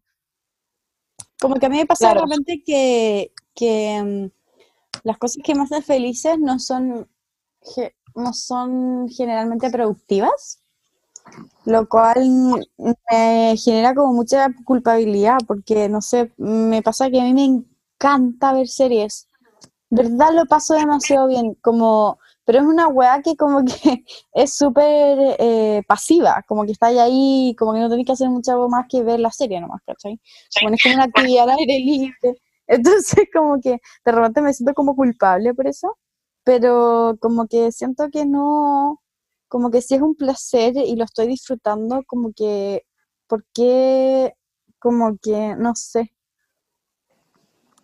Speaker 3: Como que a mí me pasa
Speaker 4: Claro.
Speaker 3: de repente que, que mm, las cosas que me hacen felices no son, ge- no son generalmente productivas, lo cual me genera como mucha culpabilidad, porque no sé, me pasa que a mí me encanta ver series. ¿Verdad? Lo paso demasiado bien, como, pero es una weá que como que <laughs> es súper eh, pasiva, como que está ahí, como que no tenés que hacer mucho más que ver la serie nomás, ¿cachai? Como es como una actividad al aire libre. <laughs> Entonces como que de repente me siento como culpable por eso, pero como que siento que no, como que si es un placer y lo estoy disfrutando, como que, ¿por qué? Como que, no sé.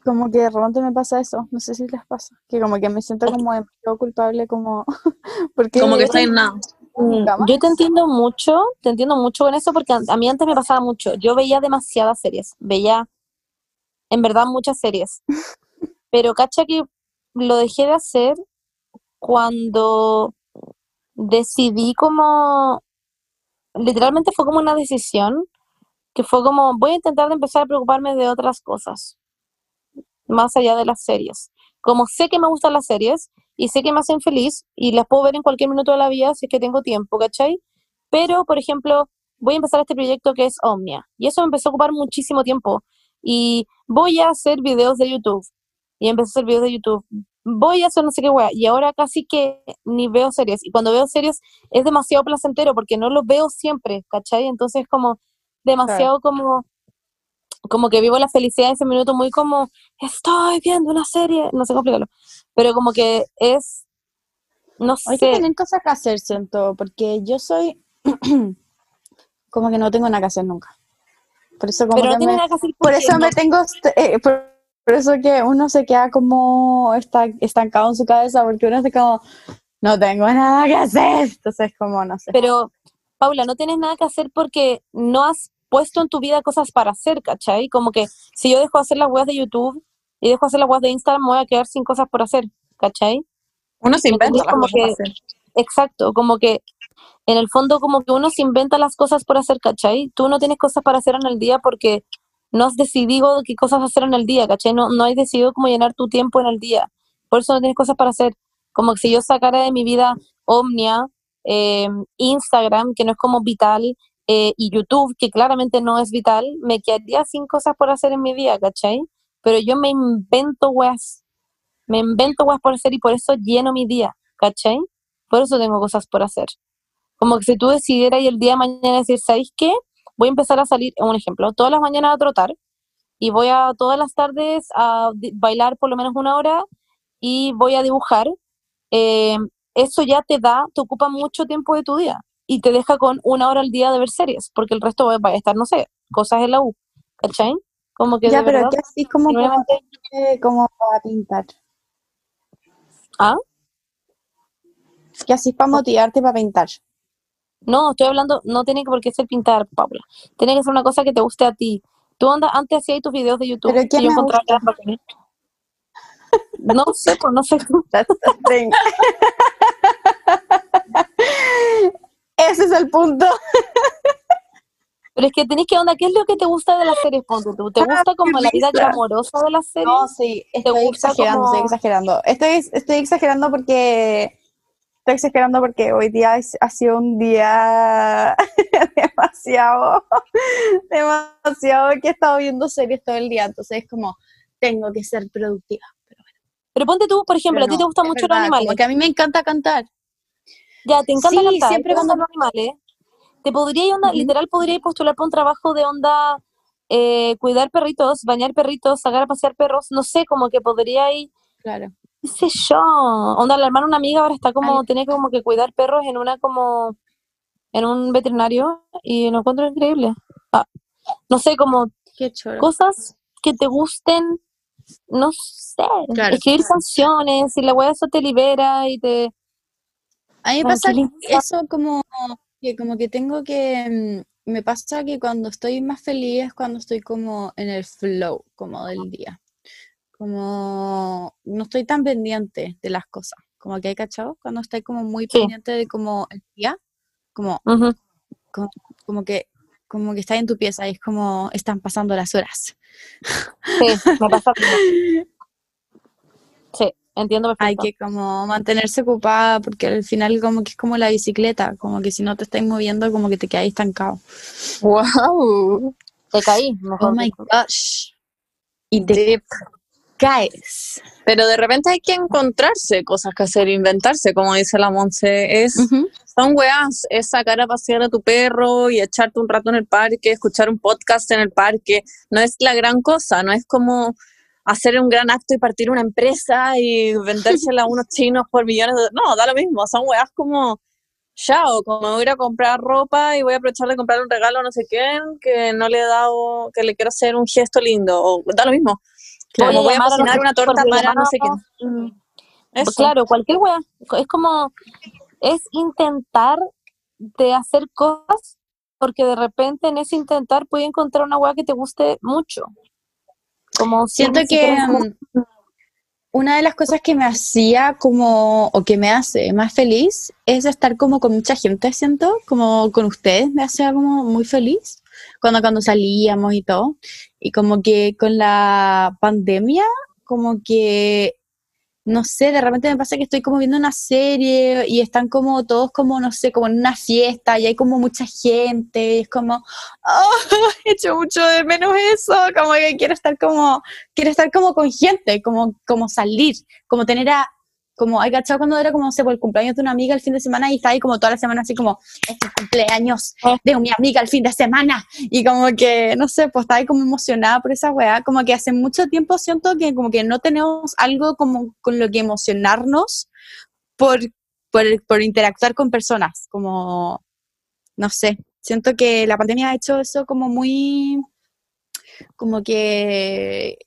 Speaker 3: Como que de repente me pasa eso, no sé si les pasa, que como que me siento como demasiado culpable, como, <laughs> porque
Speaker 4: Como que está en nada.
Speaker 1: Mm. Yo te entiendo mucho, te entiendo mucho con eso porque a a mí antes me pasaba mucho. Yo veía demasiadas series, veía en verdad muchas series. <laughs> Pero cacha que lo dejé de hacer cuando decidí como, literalmente fue como una decisión, que fue como, voy a intentar de empezar a preocuparme de otras cosas, más allá de las series. Como sé que me gustan las series y sé que me hacen feliz y las puedo ver en cualquier minuto de la vida si es que tengo tiempo, ¿cachai? Pero, por ejemplo, voy a empezar este proyecto que es Omnia y eso me empezó a ocupar muchísimo tiempo y voy a hacer videos de YouTube y empecé a hacer videos de YouTube. Voy a hacer no sé qué wea y ahora casi que ni veo series y cuando veo series es demasiado placentero porque no lo veo siempre, ¿cachai? Entonces como demasiado como como que vivo la felicidad de ese minuto muy como estoy viendo una serie, no sé cómo explicarlo, pero como que es no
Speaker 3: Hay que
Speaker 1: sé,
Speaker 3: tener cosas que hacer, siento, porque yo soy <clears throat> como que no tengo nada que hacer nunca. Por eso como
Speaker 1: pero
Speaker 3: que me-
Speaker 1: nada que hacer
Speaker 3: por eso
Speaker 1: no-
Speaker 3: me tengo, eh, por, por eso que uno se queda como está, estancado en su cabeza, porque uno está como, no tengo nada que hacer. Entonces, como, no sé.
Speaker 1: Pero, Paula, no tienes nada que hacer porque no has puesto en tu vida cosas para hacer, ¿cachai? Como que si yo dejo de hacer las weas de YouTube y dejo de hacer las weas de Instagram, me voy a quedar sin cosas por hacer, ¿cachai?
Speaker 4: Uno se
Speaker 1: ¿Me
Speaker 4: inventa las para
Speaker 1: que-
Speaker 4: hacer.
Speaker 1: Exacto, como que en el fondo como que uno se inventa las cosas por hacer, ¿cachai? Tú no tienes cosas para hacer en el día porque no has decidido qué cosas hacer en el día, ¿cachai? No, no has decidido cómo llenar tu tiempo en el día. Por eso no tienes cosas para hacer. Como que si yo sacara de mi vida Omnia, eh, Instagram, que no es como vital, eh, y YouTube, que claramente no es vital, me quedaría sin cosas por hacer en mi vida, ¿cachai? Pero yo me invento weas, me invento weas por hacer y por eso lleno mi día, ¿cachai? Por eso tengo cosas por hacer. Como que si tú decidieras el día de mañana decir, ¿sabéis qué? Voy a empezar a salir, un ejemplo, todas las mañanas a trotar y voy a todas las tardes a bailar por lo menos una hora y voy a dibujar, eh, eso ya te da, te ocupa mucho tiempo de tu día y te deja con una hora al día de ver series, porque el resto va a estar, no sé, cosas en la U, ¿cachai? Como que
Speaker 3: Ya, pero
Speaker 1: verdad,
Speaker 3: ¿qué así como eh, como para pintar?
Speaker 1: ¿Ah?
Speaker 3: ¿Qué así para motivarte para pintar?
Speaker 1: No, estoy hablando, no tiene que por qué ser pintar, Paula. Tiene que ser una cosa que te guste a ti. Tú andas, antes hacías tus videos de YouTube
Speaker 3: ¿Pero qué
Speaker 1: que yo encontraba que. No sé, pues no sé tú. <laughs> <laughs>
Speaker 3: Ese es el punto.
Speaker 1: Pero es que tenés que onda, ¿qué es lo que te gusta de las series? Ponte tú. ¿Te gusta como la vida glamorosa de las series?
Speaker 3: No, sí, estoy
Speaker 1: gusta
Speaker 3: exagerando, estoy exagerando. Estoy, estoy exagerando porque estoy exagerando porque hoy día es- ha sido un día <laughs> demasiado, demasiado que he estado viendo series todo el día, entonces es como tengo que ser productiva. Pero,
Speaker 1: Pero ponte tú, por ejemplo,
Speaker 3: pero
Speaker 1: a ti te
Speaker 3: no, es
Speaker 1: mucho los animales.
Speaker 3: Como que a mí me encanta cantar.
Speaker 1: Ya, te encanta
Speaker 3: Sí,
Speaker 1: cantar,
Speaker 3: siempre cuando-
Speaker 1: los animales. Te podría onda,
Speaker 3: Ujú.
Speaker 1: literal, podría postular para un trabajo de onda, eh, cuidar perritos, bañar perritos, sacar a pasear perros, no sé, como que podría ir,
Speaker 3: Claro.
Speaker 1: qué sé yo, onda, la hermana una amiga ahora está como,
Speaker 3: Ay.
Speaker 1: tiene como que cuidar perros en una como, en un veterinario y lo encuentro increíble. Ah, no sé, como
Speaker 3: Qué
Speaker 1: cosas que te gusten, no sé,
Speaker 3: Claro.
Speaker 1: escribir canciones y la weá eso te libera y te...
Speaker 3: A mí me pasa eso como que como que tengo que mm, me pasa que cuando estoy más feliz es cuando estoy como en el flow como del día. Como no estoy tan pendiente de las cosas. Como que hay cachado cuando estoy como muy
Speaker 1: Sí.
Speaker 3: pendiente de como el día, como
Speaker 1: Ujú.
Speaker 3: como que como que estás en tu pieza y es como están pasando las horas.
Speaker 1: Sí, me pasa <laughs> entiendo
Speaker 3: Hay
Speaker 1: perfecto.
Speaker 3: que como mantenerse ocupada porque al final como que es como la bicicleta, como que si no te estás moviendo como que te quedas estancado.
Speaker 4: Wow.
Speaker 1: Te caí, mejor
Speaker 3: Oh my gosh. Y te
Speaker 4: Deep.
Speaker 3: caes.
Speaker 4: Pero de repente hay que encontrarse cosas que hacer, inventarse, como dice la Monse. Es, son weas, es sacar a pasear a tu perro y echarte un rato en el parque, escuchar un podcast en el parque. No es la gran cosa, no es como hacer un gran acto y partir una empresa y vendérsela a unos chinos por millones de... No, da lo mismo, son weas como... Chao, como voy a ir a comprar ropa y voy a aprovechar de comprar un regalo a no sé quién que no le he dado, que le quiero hacer un gesto lindo, o da lo mismo.
Speaker 3: Claro.
Speaker 4: Como voy a cocinar una torta para no sé quién.
Speaker 1: mm,
Speaker 4: Eso.
Speaker 1: Claro, cualquier weá. Es como, es intentar de hacer cosas porque de repente en ese intentar puedes encontrar una weá que te guste mucho. Como
Speaker 3: Siento que mm, una de las cosas que me hacía como, o que me hace más feliz es estar como con mucha gente, siento, como con ustedes, me hacía como muy feliz cuando, cuando salíamos y todo. Y como que con la pandemia, como que, no sé, de repente me pasa que estoy como viendo una serie y están como todos como, no sé, como en una fiesta y hay como mucha gente y es como, oh, <laughs> echo mucho de menos eso, como que quiero estar como, quiero estar como con gente, como, como salir, como tener a, como, hay cachado cuando era como, no sé, por el cumpleaños de una amiga el fin de semana y está ahí como toda la semana así como, es el cumpleaños de mi amiga el fin de semana y como que, no sé, pues estaba ahí como emocionada por esa weá, como que hace mucho tiempo siento que como que no tenemos algo como con lo que emocionarnos por, por, por interactuar con personas, como, no sé, siento que la pandemia ha hecho eso como muy, como que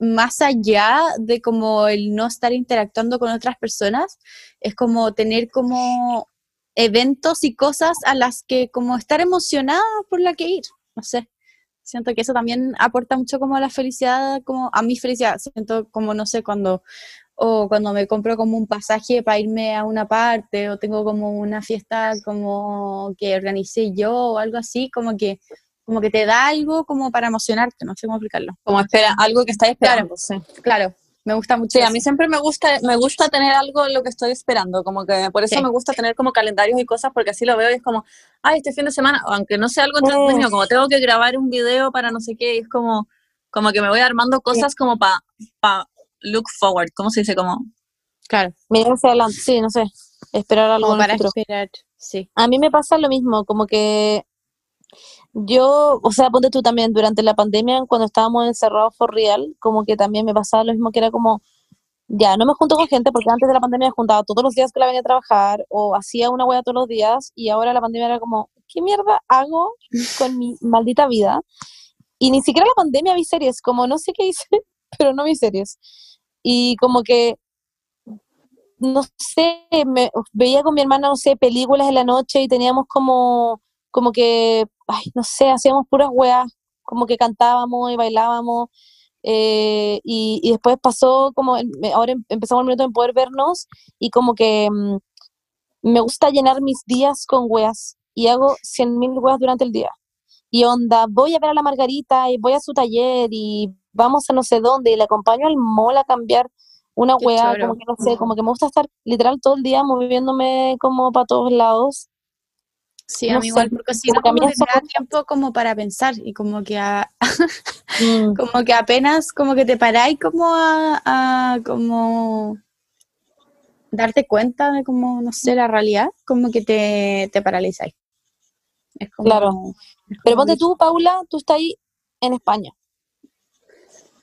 Speaker 3: más allá de como el no estar interactuando con otras personas, es como tener como eventos y cosas a las que como estar emocionada por la que ir, no sé. Siento que eso también aporta mucho como a la felicidad, como a mi felicidad. Siento como, no sé, cuando o cuando me compro como un pasaje para irme a una parte o tengo como una fiesta como que organicé yo o algo así, como que como que te da algo como para emocionarte, no sé cómo explicarlo.
Speaker 4: Como espera, algo que estáis esperando. sí.
Speaker 3: Claro, me gusta mucho.
Speaker 4: Sí, a mí siempre me gusta, me gusta tener algo en lo que estoy esperando, como que por eso
Speaker 3: Sí.
Speaker 4: me gusta tener como calendarios y cosas, porque así lo veo y es como, ay, este fin de semana, aunque no sea algo entretenido, como tengo que grabar un video para no sé qué, y es como, como que me voy armando cosas como para pa look forward, ¿cómo se dice? Como,
Speaker 3: Claro,
Speaker 1: mirar hacia adelante, sí, no sé, esperar algo
Speaker 3: como para
Speaker 1: futuro.
Speaker 3: esperar, sí.
Speaker 1: A mí me pasa lo mismo, como que yo, o sea, ponte tú también, durante la pandemia, cuando estábamos encerrados for real, como que también me pasaba lo mismo, que era como, ya, no me junto con gente, porque antes de la pandemia me juntaba todos los días que la venía a trabajar, o hacía una hueá todos los días, y ahora la pandemia era como, ¿qué mierda hago con mi <laughs> maldita vida? Y ni siquiera la pandemia vi series, como no sé qué hice, <laughs> pero no vi series. Y como que no sé, me, veía con mi hermana, no sé, películas en la noche y teníamos como, como que, ay, no sé, hacíamos puras weas, como que cantábamos y bailábamos. eh, y, y después pasó como, ahora em- empezamos el minuto en poder vernos y como que mm, me gusta llenar mis días con weas y hago cien mil weas durante el día. Y onda, voy a ver a la Margarita y voy a su taller y vamos a no sé dónde y le acompaño al mall a cambiar una
Speaker 3: Qué choro.
Speaker 1: como que no sé, como que me gusta estar literal todo el día moviéndome como para todos lados.
Speaker 3: Sí, a mí igual, porque si no, como que te da tiempo como para pensar y como que, a-
Speaker 1: Mm, <laughs>
Speaker 3: como que apenas como que te paráis como a, a como darte cuenta de como, no sé, la realidad, como que te, te paralizáis. Es como,
Speaker 1: Claro.
Speaker 3: es
Speaker 1: Pero ponte tú, Paula, tú estás ahí en España.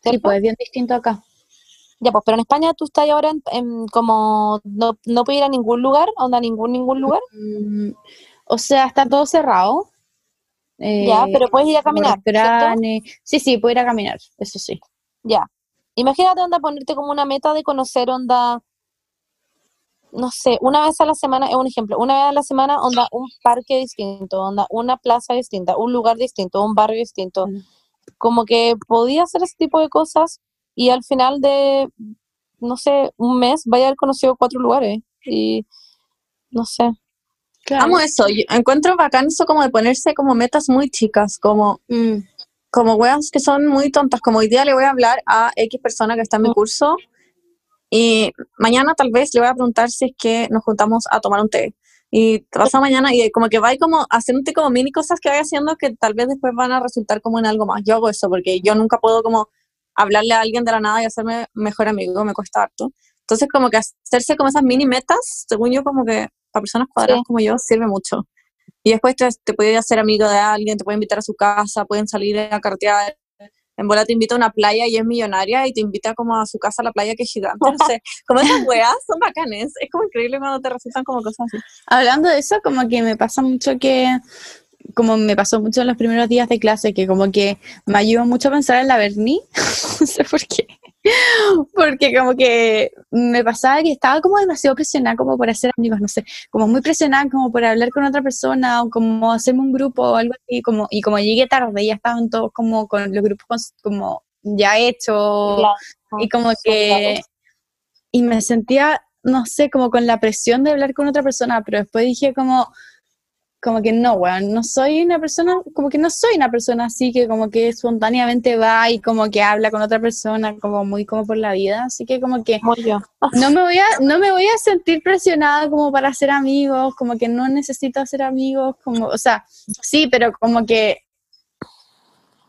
Speaker 3: Sí, pues es bien distinto acá.
Speaker 1: Ya, pues, pero en España tú estás ahora en, en como, no, no puedes ir a ningún lugar, onda, ningún, ningún lugar.
Speaker 3: Mm, o sea, está todo cerrado. eh,
Speaker 1: Ya, pero puedes ir a caminar.
Speaker 3: Sí, sí, puedo ir a caminar, eso sí.
Speaker 1: Ya. Imagínate, onda, ponerte como una meta de conocer, onda, no sé, una vez a la semana, es un ejemplo, una vez a la semana, onda, un parque distinto, onda, una plaza distinta, un lugar distinto, un barrio distinto.
Speaker 3: Mm.
Speaker 1: Como que podía hacer ese tipo de cosas y al final de, no sé, un mes vaya a haber conocido cuatro lugares y, no sé.
Speaker 4: Amo eso. Yo encuentro bacán eso como de ponerse como metas muy chicas, como,
Speaker 3: Mm,
Speaker 4: como weas que son muy tontas. Como hoy día le voy a hablar a X persona que está en mi curso y mañana tal vez le voy a preguntar si es que nos juntamos a tomar un té. Y pasa mañana y como que va y como haciéndote como mini cosas que vaya haciendo que tal vez después van a resultar como en algo más. Yo hago eso porque yo nunca puedo como hablarle a alguien de la nada y hacerme mejor amigo, me cuesta harto. Entonces como que hacerse como esas mini metas, según yo como que para personas cuadradas
Speaker 1: Sí.
Speaker 4: como yo sirve mucho. Y después te, te puedes hacer amigo de alguien, te puede invitar a su casa, pueden salir a cartear. En bola te invita a una playa y es millonaria y te invita como a su casa a la playa que es gigante. No sé, <laughs> como esas weas son bacanes. Es como increíble cuando te resultan como cosas así.
Speaker 3: Hablando de eso, como que me pasa mucho que, como me pasó mucho en los primeros días de clase, que como que me ayudó mucho a pensar en la Berni, <laughs> no sé por qué, <laughs> porque como que me pasaba que estaba como demasiado presionada como por hacer amigos, no sé, como muy presionada como por hablar con otra persona o como hacerme un grupo o algo así, como, y como llegué tarde, ya estaban todos como con los grupos como ya hechos, y como que y me sentía no sé como con la presión de hablar con otra persona pero después dije como como que no weón no soy una persona como que no soy una persona así que como que espontáneamente va y como que habla con otra persona como muy como por la vida así que como que
Speaker 1: yo.
Speaker 3: no me voy a no me voy a sentir presionada como para hacer amigos como que no necesito hacer amigos como o sea sí pero como que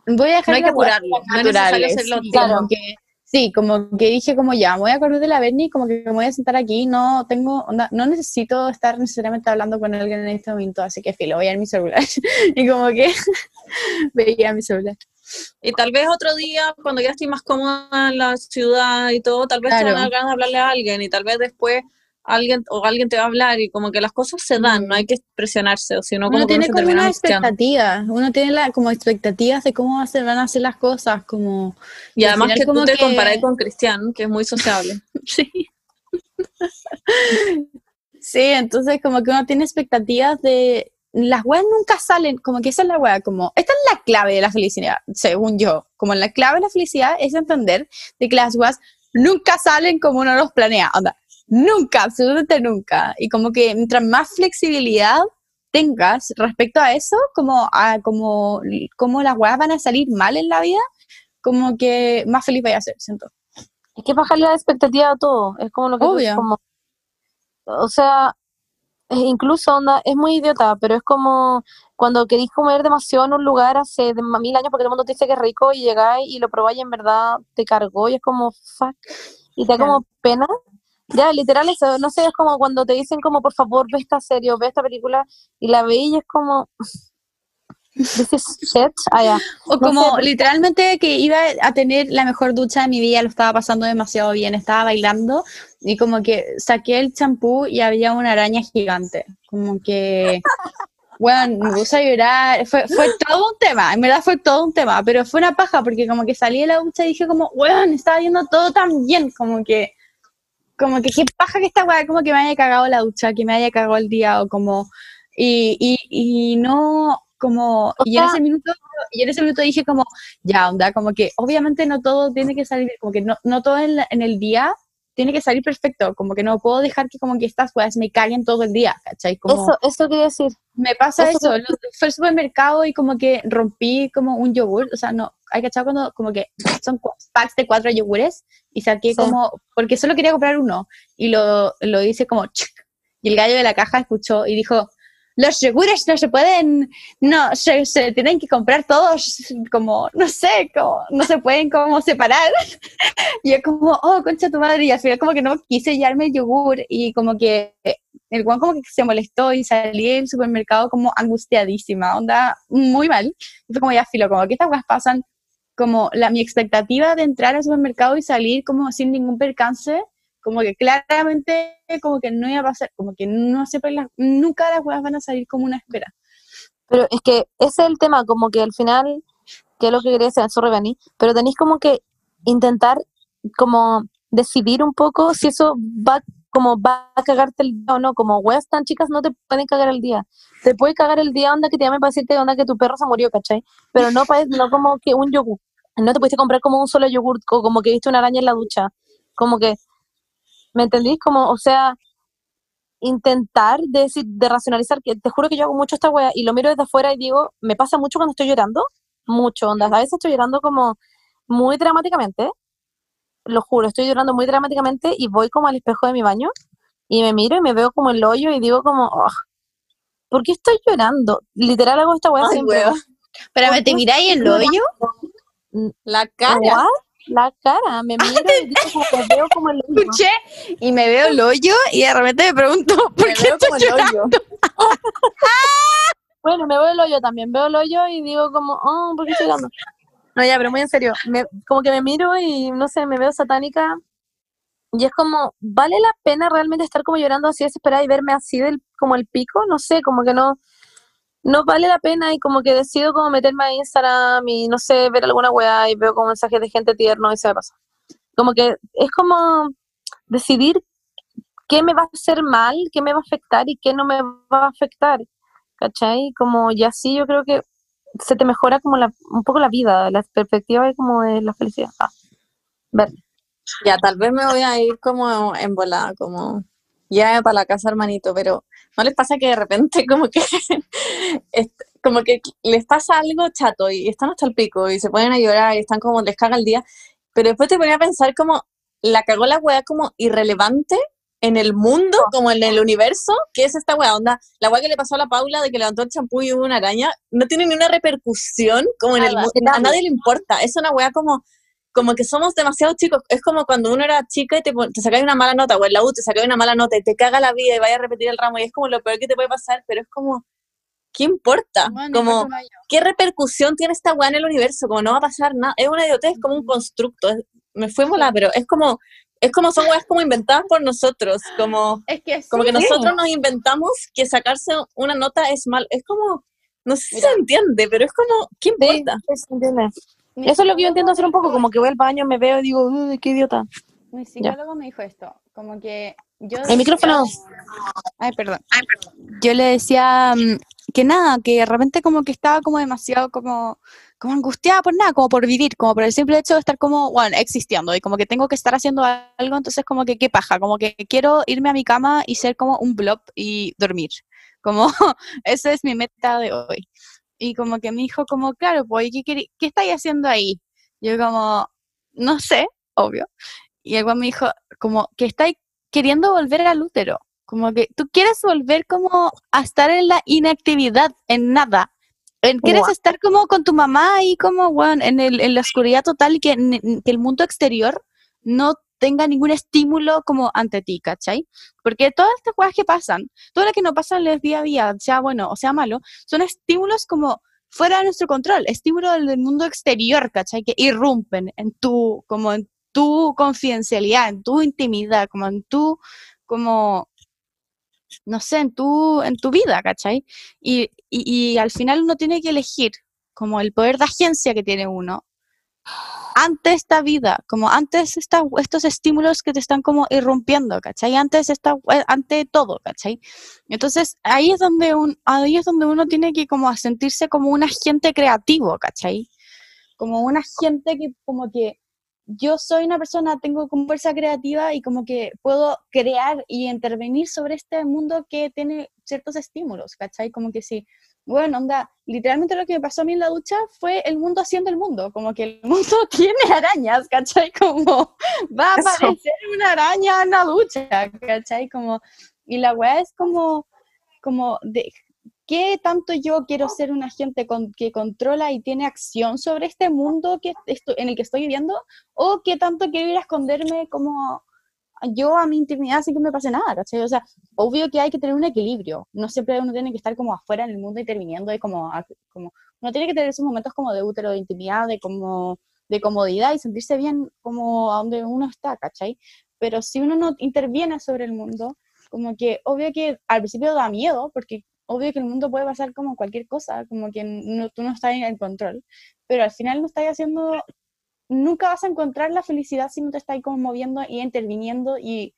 Speaker 3: voy a dejar
Speaker 4: No hay que apurarlo, no es necesario hacerlo
Speaker 3: que sí como que dije como ya me voy a acordar de la Berni como que me voy a sentar aquí no tengo onda, no necesito estar necesariamente hablando con alguien en este momento así que filo voy a ir a mi celular <laughs> y como que <laughs> veía mi celular
Speaker 4: Y tal vez otro día, cuando ya estoy más cómoda en la ciudad y todo, tal vez te
Speaker 3: Claro.
Speaker 4: van a dar ganas de hablarle a alguien y tal vez después alguien o alguien te va a hablar y como que las cosas se dan, no hay que presionarse, o si no, como
Speaker 3: uno tiene
Speaker 4: se
Speaker 3: como
Speaker 4: termina
Speaker 3: una
Speaker 4: angustiando.
Speaker 3: expectativa uno tiene la, como expectativas de cómo ser- van a hacer las cosas como
Speaker 4: Y además
Speaker 3: final
Speaker 4: que tú
Speaker 3: como
Speaker 4: te
Speaker 3: que-
Speaker 4: comparás con Cristian, que es muy sociable. <laughs>
Speaker 3: Sí. Sí, entonces como que uno tiene expectativas de... Las weas nunca salen, como que esa es la wea, como... Esta es la clave de la felicidad, según yo. Como la clave de la felicidad es entender de que las weas nunca salen como uno los planea. Onda, nunca, absolutamente nunca. Y como que mientras más flexibilidad tengas respecto a eso, como a como, como las weas van a salir mal en la vida, como que más feliz vaya a ser, siento.
Speaker 1: Es que bajarle la expectativa a todo. Es como lo que tú-
Speaker 3: Obvio.
Speaker 1: como, o sea, incluso onda, es muy idiota, pero es como cuando querís comer demasiado en un lugar hace mil años porque todo el mundo te dice que es rico y llegáis y lo probáis y en verdad te cargó y es como fuck y te da como pena. Ya, literal, eso, no sé, es como cuando te dicen como por favor ve esta serie o ve esta película y la veis y es como this is shit. Ah, ya.
Speaker 3: O
Speaker 1: No
Speaker 3: como
Speaker 1: sé,
Speaker 3: literalmente que iba a tener la mejor ducha de mi vida, lo estaba pasando demasiado bien, estaba bailando y como que saqué el champú y había una araña gigante. Como que, bueno, me puse a llorar, fue, fue todo un tema, en verdad fue todo un tema, pero fue una paja porque como que salí de la ducha y dije como, weón, estaba yendo todo tan bien, como que, como que qué paja que esta weá, como que me haya cagado la ducha, que me haya cagado el día o como, y, y, y no, como, y en ese minuto, y en ese minuto dije como, ya, onda, como que obviamente no todo tiene que salir, como que no, no todo en, la- en el día tiene que salir perfecto, como que no puedo dejar que como que estas weas me caguen todo el día, ¿cachai? Como,
Speaker 1: Eso, eso quería decir.
Speaker 3: me pasa
Speaker 1: eso
Speaker 3: eso, lo- fue al supermercado y como que rompí como un yogur, o sea, no, hay cachado cuando como que son packs de cuatro yogures y saqué
Speaker 1: Sí.
Speaker 3: como, porque solo quería comprar uno y lo, lo hice como chuc, y el gallo de la caja escuchó y dijo, los yogures no se pueden, no, se, se tienen que comprar todos como, no sé, como, no se pueden como separar. <laughs> y yo como, oh, concha tu madre, y al final como que no quise llevarme el yogur y como que el guan como que se molestó y salí del supermercado como angustiadísima, onda muy mal. Y fue como ya filo, como que estas cosas pasan, como la, mi expectativa de entrar al supermercado y salir como sin ningún percance, como que claramente como que no iba a pasar, como que no siempre las, nunca las cosas van a salir como una espera.
Speaker 1: Pero es que ese es el tema, como que al final, que es lo que quería decir, sorry, Bani, pero tenéis como que intentar como decidir un poco si eso va como va a cagarte el día o no, como weas tan chicas no te pueden cagar el día. Te puede cagar el día onda que te llamen para decirte onda que tu perro se murió, ¿cachai? Pero no, no como que un yogur. No te pudiste comprar como un solo yogur o como que viste una araña en la ducha. Como que, ¿me entendís? Como, o sea, intentar de, decir, de racionalizar, que te juro que yo hago mucho esta wea y lo miro desde afuera y digo, me pasa mucho cuando estoy llorando, mucho, onda, a veces estoy llorando como muy dramáticamente, lo juro, estoy llorando muy dramáticamente y voy como al espejo de mi baño y me miro y me veo como el hoyo y digo como, "Ugh, ¿por qué estoy llorando? Literal hago esta wea
Speaker 4: Ay,
Speaker 1: siempre.
Speaker 3: Pero
Speaker 1: ¿Por
Speaker 3: me te miráis el hoyo.
Speaker 4: La cara.
Speaker 1: What? La cara, me miro y digo como, veo como el hoyo.
Speaker 3: Escuché y me veo el hoyo y de repente me pregunto, ¿por
Speaker 4: Me
Speaker 3: qué
Speaker 4: veo
Speaker 3: estoy
Speaker 4: como el
Speaker 3: llorando?
Speaker 4: hoyo. <laughs>
Speaker 1: Bueno, me veo el hoyo también, veo el hoyo y digo como, oh, ¿por qué estoy llorando? No, ya, pero muy en serio, me- como que me miro y no sé, me veo satánica y es como, ¿vale la pena realmente estar como llorando así desesperada y verme así del, como el pico? No sé, como que no, no vale la pena y como que decido como meterme a Instagram y no sé, ver alguna weá y veo como mensajes de gente tierno y se me pasa. Como que es como decidir qué me va a hacer mal, qué me va a afectar y qué no me va a afectar. ¿Cachai? Como y así yo creo que se te mejora como la, un poco la vida, la perspectiva de como de la felicidad. Ah, ver.
Speaker 4: Ya, tal vez me voy a ir como en volada, como ya para la casa, hermanito, pero ¿no les pasa que de repente como que <laughs> como que les pasa algo chato y están hasta el pico y se ponen a llorar y están como les caga el día, pero después te ponía a pensar como la cagó la weá como irrelevante en el mundo, como en el universo, que es esta weá, onda, la weá que le pasó a la Paula de que levantó el champú y hubo una araña, no tiene ni una repercusión como en el mundo, a nadie le importa, es una weá como como que somos demasiado chicos. Es como cuando uno era chica y te, te sacáis una mala nota, o en la U te sacáis una mala nota y te caga la vida y vaya a repetir el ramo y es como lo peor que te puede pasar, pero es como, ¿qué importa?
Speaker 3: Bueno,
Speaker 4: como. ¿qué repercusión tiene esta weá en el universo? Como no va a pasar nada. Es una idiotez, es como un constructo. es- me fue mola, pero es como, es como son weas como inventadas por nosotros. Como,
Speaker 3: Es que
Speaker 4: como que
Speaker 3: sí.
Speaker 4: nosotros nos inventamos que sacarse una nota es mal. Es como, no sé si se entiende, pero es como, ¿qué
Speaker 1: Sí,
Speaker 4: importa?
Speaker 1: sí, Eso es lo que yo entiendo hacer un poco, como que voy al baño, me veo y digo, uy, qué idiota.
Speaker 5: Mi psicólogo me dijo esto, como que yo...
Speaker 1: El micrófono.
Speaker 3: Ay, perdón. Yo le decía mm, que nada, que de repente como que estaba como demasiado como, como angustiada por nada, como por vivir, como por el simple hecho de estar como, bueno, existiendo y como que tengo que estar haciendo algo, entonces como que qué paja, como que quiero irme a mi cama y ser como un blob y dormir. Como, <laughs> esa es mi meta de hoy. Y como que me dijo como, claro, pues, ¿y ¿qué, querí- qué estáis haciendo ahí? Yo como, no sé, obvio. Y el me dijo, como, que estáis queriendo volver al útero. Como que tú quieres volver como a estar en la inactividad, en nada. En- quieres
Speaker 1: Guau.
Speaker 3: estar como con tu mamá y como, bueno, en, el, en la oscuridad total y que, que el mundo exterior no tenga ningún estímulo como ante ti, ¿cachai? Porque todas estas cosas que pasan, todo lo que nos pasa en el día a día, sea bueno o sea malo, son estímulos como fuera de nuestro control, estímulos del, mundo exterior, ¿cachai? Que irrumpen en tu, como en tu confidencialidad, en tu intimidad, como en tu, como, no sé, en tu, en tu vida, ¿cachai? Y, y, y al final uno tiene que elegir como el poder de agencia que tiene uno ante esta vida, como antes esta, estos estímulos que te están como irrumpiendo, ¿cachai? Antes esta, eh, ante todo, ¿cachai? Entonces ahí es donde un, ahí es donde uno tiene que como sentirse como un agente creativo, ¿cachai? Como un agente que como que yo soy una persona, tengo como fuerza creativa y como que puedo crear y intervenir sobre este mundo que tiene ciertos estímulos, ¿cachai? Como que sí, bueno, onda, literalmente lo que me pasó a mí en la ducha fue el mundo haciendo el mundo, como que el <laughs> mundo tiene arañas, ¿cachai? Como va a
Speaker 1: Eso.
Speaker 3: aparecer una araña en la ducha, ¿cachai? Como, y la weá es como, como de, ¿qué tanto yo quiero ser un agente con, que controla y tiene acción sobre este mundo que esto- en el que estoy viviendo? ¿O qué tanto quiero ir a esconderme como yo a mi intimidad sin que me pase nada, ¿cachai? O sea, obvio que hay que tener un equilibrio. No siempre uno tiene que estar como afuera en el mundo interviniendo y como, como uno tiene que tener esos momentos como de útero, de intimidad, de como de comodidad y sentirse bien como a donde uno está, ¿cachai? Pero si uno no interviene sobre el mundo, como que obvio que al principio da miedo, porque obvio que el mundo puede pasar como cualquier cosa, como que no, tú no estás en el control, pero al final no estás haciendo, nunca vas a encontrar la felicidad si no te estás como moviendo y interviniendo y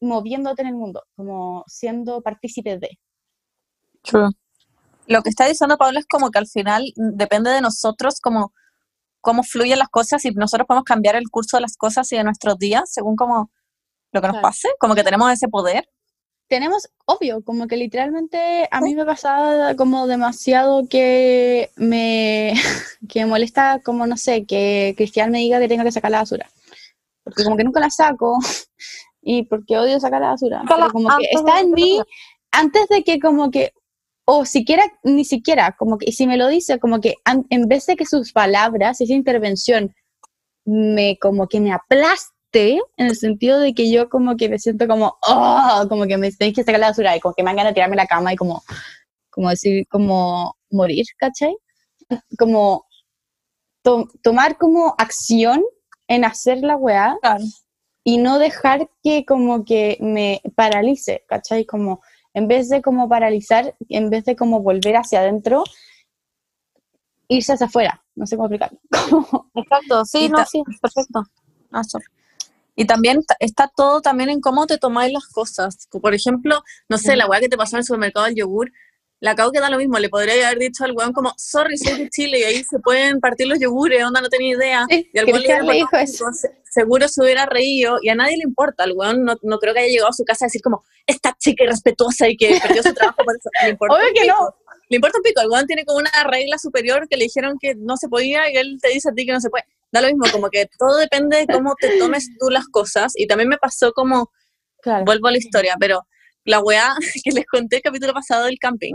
Speaker 3: moviéndote en el mundo, como siendo partícipe de.
Speaker 4: Lo que está diciendo Paula es como que al final depende de nosotros como cómo fluyen las cosas y nosotros podemos cambiar el curso de las cosas y de nuestros días según como lo que nos
Speaker 3: Claro.
Speaker 4: pase, como que tenemos ese poder.
Speaker 3: Tenemos, obvio, como que literalmente a mí me pasaba como demasiado que me, <laughs> que me molesta, como no sé, que Cristian me diga que tengo que sacar la basura. Porque como que nunca la saco <laughs> y porque odio sacar la basura. Pero como que está en mí antes de que como que, o siquiera, ni siquiera, como que, si me lo dice, como que en vez de que sus palabras, esa intervención, me como que me aplaste, en el sentido de que yo como que me siento como, oh, como que me tenéis que sacar la basura y como que me dan ganas de tirarme la cama y como, como decir, como morir, ¿cachai? Como to- tomar como acción en hacer la weá
Speaker 4: Claro.
Speaker 3: y no dejar que como que me paralice, ¿cachai? Como en vez de como paralizar, en vez de como volver hacia adentro, irse hacia afuera, no sé cómo explicarlo. <laughs>
Speaker 1: Exacto, sí, no, sí, perfecto.
Speaker 4: Ah, sorry. Y también ta- está todo también en cómo te tomáis las cosas. Por ejemplo, no sé, la weá que te pasó en el supermercado del yogur, la cabo que da lo mismo, le podría haber dicho al weón como, sorry, soy de Chile y ahí se pueden partir los yogures, onda, no tenía idea.
Speaker 3: Sí,
Speaker 4: Y al weón le
Speaker 3: dijo eso.
Speaker 4: seguro se hubiera reído y a nadie le importa. El weón no, no creo que haya llegado a su casa a decir como, esta chica irrespetuosa y que perdió su trabajo por eso. Le importa
Speaker 3: Obvio que no.
Speaker 4: Le importa un pico. El weón tiene como una regla superior que le dijeron que no se podía y él te dice a ti que no se puede. Da lo mismo, como que todo depende de cómo te tomes tú las cosas. Y también me pasó como,
Speaker 3: Claro.
Speaker 4: vuelvo a la historia, pero la weá <laughs> que les conté el capítulo pasado del camping,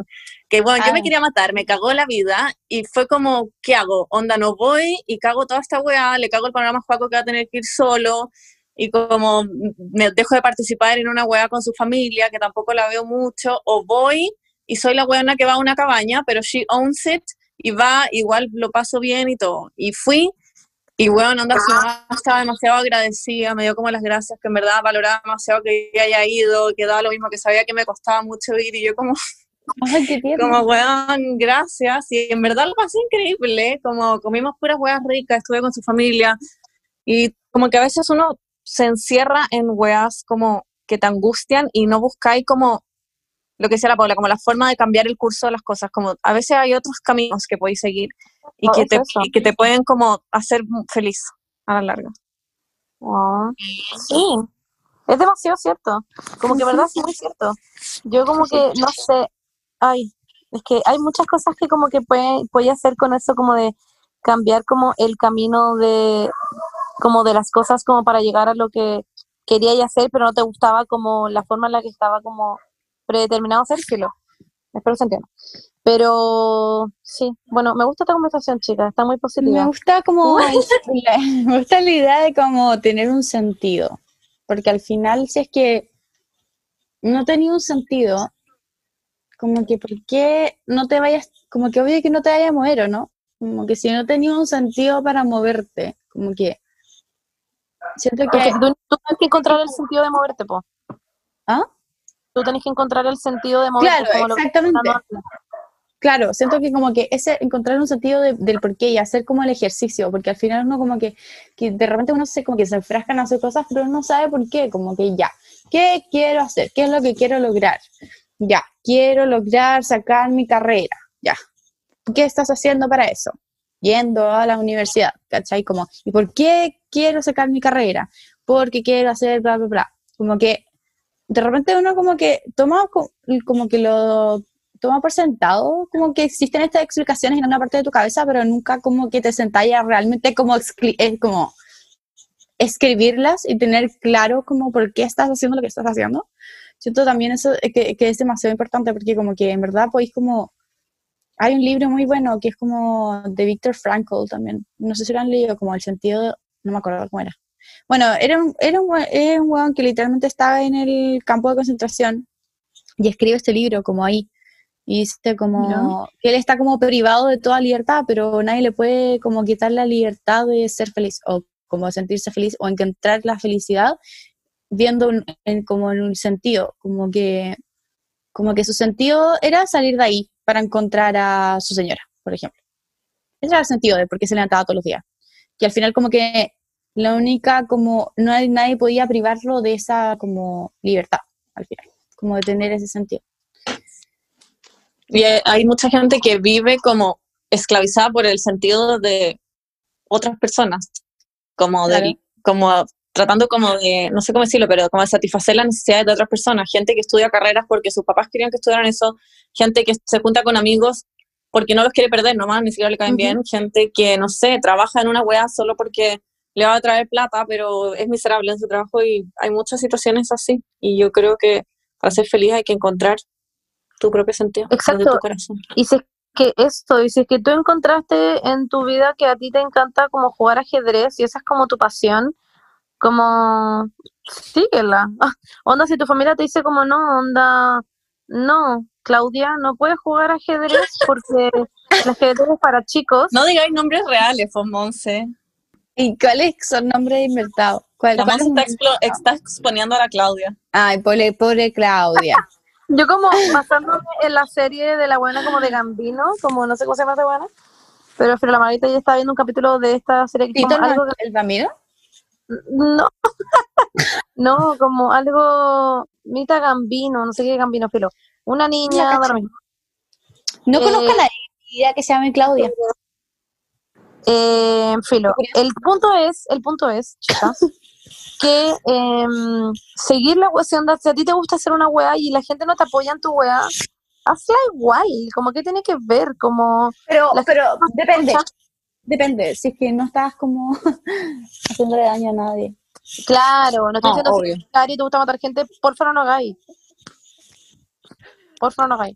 Speaker 4: que bueno, yo me
Speaker 3: Ah.
Speaker 4: quería matar, me cagó la vida y fue como, ¿qué hago? Onda, no voy y cago toda esta weá, le cago el panorama a Juaco que va a tener que ir solo y como me dejo de participar en una weá con su familia, que tampoco la veo mucho, o voy y soy la weona que va a una cabaña, pero she owns it y va, igual lo paso bien y todo. Y fui y bueno, onda, su mamá estaba demasiado agradecida, me dio como las gracias, que en verdad valoraba demasiado que ella haya ido, que daba lo mismo, que sabía que me costaba mucho ir, y yo como,
Speaker 3: Ay, qué <laughs> tierno.
Speaker 4: como weón, gracias, y en verdad lo pasé increíble, como comimos puras weas ricas, estuve con su familia, y como que a veces uno se encierra en weas como que te angustian y no buscáis como, lo que decía la Paula, como la forma de cambiar el curso de las cosas, como a veces hay otros caminos que podéis seguir y
Speaker 1: Oh,
Speaker 4: que,
Speaker 1: es
Speaker 4: te, y que te pueden como hacer feliz a la larga.
Speaker 1: Ah, sí, es demasiado cierto. Como que, verdad, es muy cierto. Yo como que, no sé, ay, es que hay muchas cosas que como que puede, puede hacer con eso, como de cambiar como el camino de, como de las cosas como para llegar a lo que quería hacer, pero no te gustaba como la forma en la que estaba como predeterminado hacérselo. Espero se entienda. Pero sí, bueno, me gusta esta conversación, chicas, está muy
Speaker 3: Me
Speaker 1: positiva.
Speaker 3: gusta como <laughs> me gusta la idea de como tener un sentido, porque al final si es que no tenía un sentido, como que ¿por qué no te vayas, como que obvio que no te vayas a mover, ¿o no? Como que si no tenía un sentido para moverte, como que siento
Speaker 1: que tú, tú tienes que encontrar el sentido de moverte, po.
Speaker 3: ¿Ah?
Speaker 1: Tú tienes que encontrar el sentido de moverte.
Speaker 3: Claro,
Speaker 1: como lo que
Speaker 3: exactamente. Claro, siento que como que ese encontrar un sentido de- del por qué y hacer como el ejercicio, porque al final uno como que, que de repente uno se como que se enfrasca en hacer cosas, pero no sabe por qué, como que ya, ¿qué quiero hacer? ¿Qué es lo que quiero lograr? Ya, quiero lograr sacar mi carrera, ya. ¿Qué estás haciendo para eso? Yendo a la universidad, ¿cachai? Como, ¿y por qué quiero sacar mi carrera? Porque quiero hacer bla, bla, bla. Como que de repente uno como que toma co- como que lo toma por sentado, como que existen estas explicaciones en una parte de tu cabeza, pero nunca como que te sentáis a realmente como, eh, como escribirlas y tener claro como por qué estás haciendo lo que estás haciendo. Siento también eso eh, que, que es demasiado importante porque como que en verdad podéis como... Hay un libro muy bueno que es como de Viktor Frankl también, no sé si lo han leído, como El sentido, no me acuerdo cómo era. Bueno, era un, era un, era un weón que literalmente estaba en el campo de concentración y escribe este libro como ahí. Y dice como que él está como privado de toda libertad, pero nadie le puede como quitar la libertad de ser feliz o como sentirse feliz o encontrar la felicidad viendo un- en, como en un sentido, como que Como que su sentido era salir de ahí para encontrar a su señora, por ejemplo. Ese era el sentido de por qué se levantaba todos los días. Que al final como que la única, como, no hay, nadie podía privarlo de esa como libertad, al final, como de tener ese sentido.
Speaker 4: Y hay- mucha gente que vive como esclavizada por el sentido de otras personas, como
Speaker 3: Claro.
Speaker 4: como tratando como de, no sé cómo decirlo, pero como de satisfacer las necesidades de otras personas, gente que estudia carreras porque sus papás querían que estudiaran eso, gente que se junta con amigos porque no los quiere perder nomás, ni siquiera le caen bien, gente que, no sé, trabaja en una wea solo porque le va a traer plata, pero es miserable en su trabajo y hay muchas situaciones así. Y yo creo que para ser feliz hay que encontrar tu propio sentido,
Speaker 1: Exacto.
Speaker 4: tu corazón.
Speaker 1: Y si es que esto, y si es que tú encontraste en tu vida que a ti te encanta como jugar ajedrez y esa es como tu pasión, como síguela. Ah, <laughs> onda, si tu familia te dice como no, onda, no, Claudia, no puedes jugar ajedrez porque el ajedrez es para chicos.
Speaker 4: No digáis nombres reales, pues, Monse.
Speaker 3: ¿Y cuáles son nombres inventados? ¿Cuál,
Speaker 4: La
Speaker 3: cuál es
Speaker 4: está, está exponiendo a la Claudia.
Speaker 3: Ay, pobre, pobre Claudia. <laughs>
Speaker 1: Yo como basándome en la serie de la buena como de Gambino, como no sé cómo se llama esa buena, pero pero la Marita ya estaba viendo un capítulo de esta serie que
Speaker 3: ¿Tito
Speaker 1: como algo
Speaker 3: el Ramiro?
Speaker 1: No, <laughs> no, como algo, Mita Gambino, no sé qué Gambino, pero una niña.
Speaker 3: No
Speaker 1: Eh,
Speaker 3: conozco a nadie ni idea que se llame Claudia.
Speaker 1: Eh, filo. El punto es, el punto es, chicas, <laughs> que em, seguir la si onda, si a ti te gusta hacer una wea y la gente no te apoya en tu wea, hazla igual, como que tiene que ver, como
Speaker 3: Pero, pero depende,
Speaker 1: escucha.
Speaker 3: depende. Si es que no estás como <laughs> haciéndole daño a nadie.
Speaker 1: Claro, no estoy
Speaker 4: No,
Speaker 1: diciendo
Speaker 4: obvio.
Speaker 1: Cari te gusta matar gente, por favor no hagáis. Por favor no hagáis.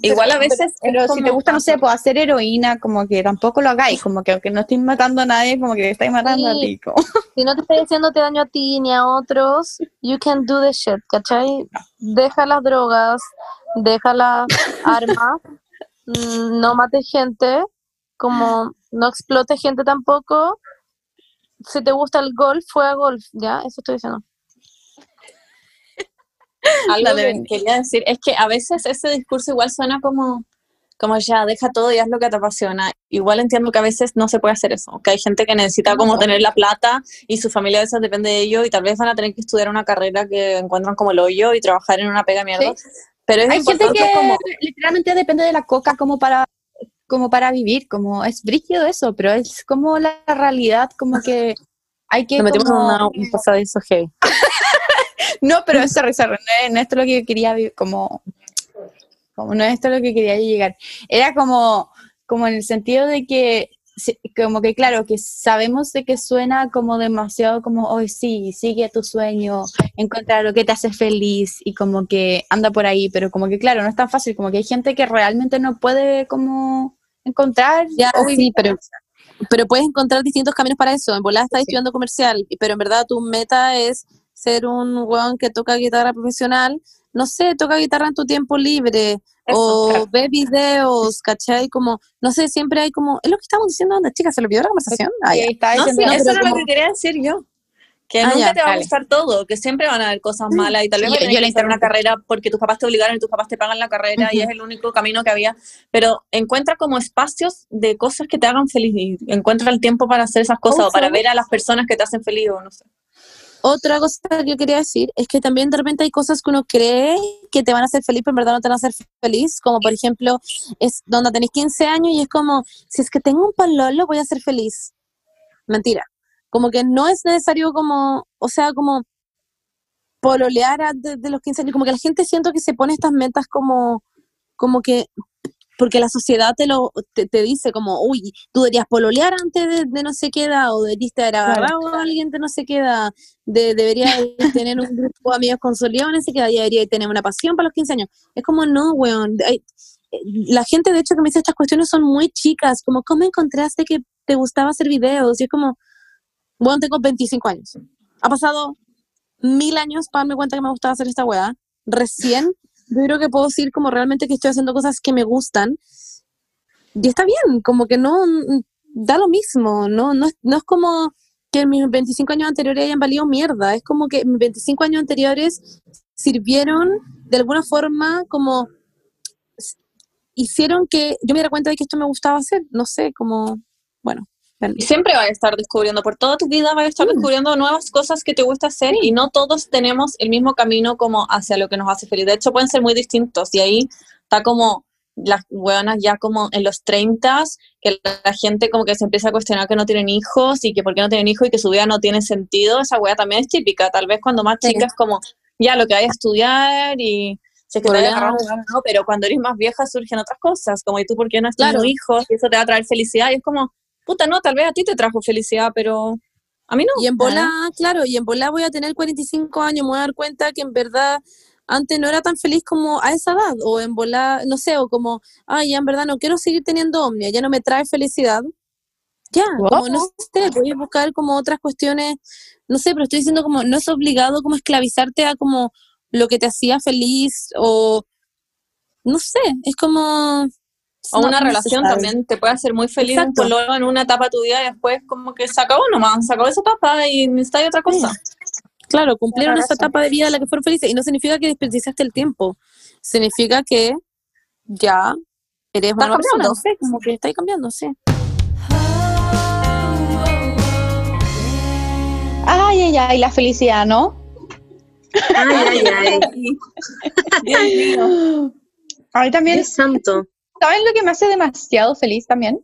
Speaker 4: Igual a veces
Speaker 3: Pero si te gusta, no sé, pues hacer heroína, como que tampoco lo hagáis, como que aunque no estés matando a nadie, como que te estáis matando a ti. como- <laughs>
Speaker 1: si no te estoy haciéndote daño a ti ni a otros, you can do the shit, ¿cachai? Deja las drogas, deja las <laughs> armas, mm, no mates gente, como no explotes gente tampoco. Si te gusta el golf, fue a golf, ¿ya? Eso estoy diciendo.
Speaker 4: Algo que quería decir es que a veces ese discurso igual suena como, como ya, deja todo y haz lo que te apasiona. Igual entiendo que a veces no se puede hacer eso, que hay gente que necesita como tener la plata y su familia a veces depende de ello y tal vez van a tener que estudiar una carrera que encuentran como el hoyo y trabajar en una pega mierda. Pero es
Speaker 3: Hay gente que
Speaker 4: como...
Speaker 3: literalmente depende de la coca como para como para vivir, como es brígido eso, pero es como la realidad, como que hay que
Speaker 4: Nos metimos en
Speaker 3: como-
Speaker 4: una- un pasadizo heavy.
Speaker 3: No, pero eso, eso, no, es, no es esto lo que quería vi- como, como no es esto lo que quería llegar. Era como, como en el sentido de que, como que claro, que sabemos de que suena como demasiado como, hoy sí, sigue tu sueño, encuentra lo que te hace feliz y como que anda por ahí, pero como que claro, no es tan fácil, como que hay gente que realmente no puede como encontrar
Speaker 1: Ya,
Speaker 3: vivir
Speaker 1: sí, pero, pero puedes encontrar distintos caminos para eso. En volada estás
Speaker 3: Sí.
Speaker 1: estudiando comercial, pero en verdad tu meta es ser un weón que toca guitarra profesional. No sé, toca guitarra en tu tiempo libre o
Speaker 3: claro.
Speaker 1: ve videos, ¿cachai? Como, no sé, siempre hay como, es lo que estamos diciendo, onda, chicas, ¿se lo olvidó la conversación? Ah.
Speaker 3: Sí, estaba
Speaker 4: No, sí, eso era lo que quería decir yo. Que
Speaker 1: Ah,
Speaker 4: nunca
Speaker 1: ya,
Speaker 4: te va a gustar todo, que siempre van a haber cosas malas y tal vez
Speaker 3: yo- la
Speaker 4: hacer una carrera porque tus papás te obligaron y tus papás te pagan la carrera y es el único camino que había. Pero encuentra como espacios de cosas que te hagan feliz y encuentra el tiempo para hacer esas cosas o para ver a las personas que te hacen feliz o no sé.
Speaker 1: Otra cosa que yo quería decir es que también de repente hay cosas que uno cree que te van a hacer feliz, pero en verdad no te van a hacer feliz, como por ejemplo, es donde tenés 15 años y es como, si es que tengo un palolo voy a ser feliz. Mentira. Como que no es necesario como, o sea, como pololear antes de los 15 años, como que la gente siento que se pone estas metas como, como que, porque la sociedad te lo te, te dice como, uy, tú deberías pololear antes de, de no sé qué edad, o deberías haber agarrado a alguien de no sé qué edad, de, deberías <laughs> tener un grupo de amigos consolidados, no sé qué edad, y deberías tener una pasión para los 15 años. Es como, no, weón, hay- la gente de hecho que me dice estas cuestiones son muy chicas, como, ¿cómo encontraste que te gustaba hacer videos? Y es como, bueno, tengo 25 años. Ha pasado mil años para darme cuenta que me gustaba hacer esta weá. Recién, yo creo que puedo decir como realmente que estoy haciendo cosas que me gustan. Y está bien, como que no, mm, da lo mismo, no, no, no es como que mis 25 años anteriores hayan valido mierda, es como que mis 25 años anteriores sirvieron de alguna forma como hicieron que yo me diera cuenta de que esto me gustaba hacer, no sé, como, bueno.
Speaker 4: Y siempre vas a estar descubriendo, por toda tu vida vas a estar descubriendo nuevas cosas que te gusta hacer y no todos tenemos el mismo camino como hacia lo que nos hace feliz. De hecho, pueden ser muy distintos y ahí está como las buenas ya como en los 30, que la, gente como que se empieza a cuestionar que no tienen hijos y que por qué no tienen hijos y que su vida no tiene sentido. Esa wea también es típica, tal vez cuando más
Speaker 1: Sí.
Speaker 4: chicas como ya lo que hay a estudiar y si es que te no, pero cuando eres más vieja surgen otras cosas, como y tú por qué no has tenido
Speaker 1: Claro.
Speaker 4: hijos y eso te va a traer felicidad y es como puta, no, tal vez a ti te trajo felicidad, pero a mí no.
Speaker 1: Y en bola, claro, y en bola voy a tener 45 años, me voy a dar cuenta que en verdad antes no era tan feliz como a esa edad, o en bola, no sé, o como, ay, ya en verdad no quiero seguir teniendo omnia, ya no me trae felicidad. Ya, como no sé, voy a buscar como otras cuestiones, no sé, pero estoy diciendo como, no es obligado como esclavizarte a como lo que te hacía feliz, o no sé, es como...
Speaker 4: O
Speaker 1: no-
Speaker 4: una
Speaker 1: no
Speaker 4: relación también te puede hacer muy feliz un pololo en una etapa de tu vida y después como que se acabó nomás, se acabó esa etapa y necesitas otra cosa.
Speaker 1: Claro, cumplieron esa etapa de vida en la que fueron felices. Y no significa que desperdiciaste el tiempo. Significa que ya eres una persona.
Speaker 4: cambiando.
Speaker 1: No sé, como que estáis cambiando, sí.
Speaker 3: Ay, ay, ay, la felicidad, ¿no?
Speaker 4: Ay, ay, ay. <laughs> Dios mío.
Speaker 3: A mí también,
Speaker 4: Dios santo.
Speaker 3: ¿Saben lo que me hace demasiado feliz también?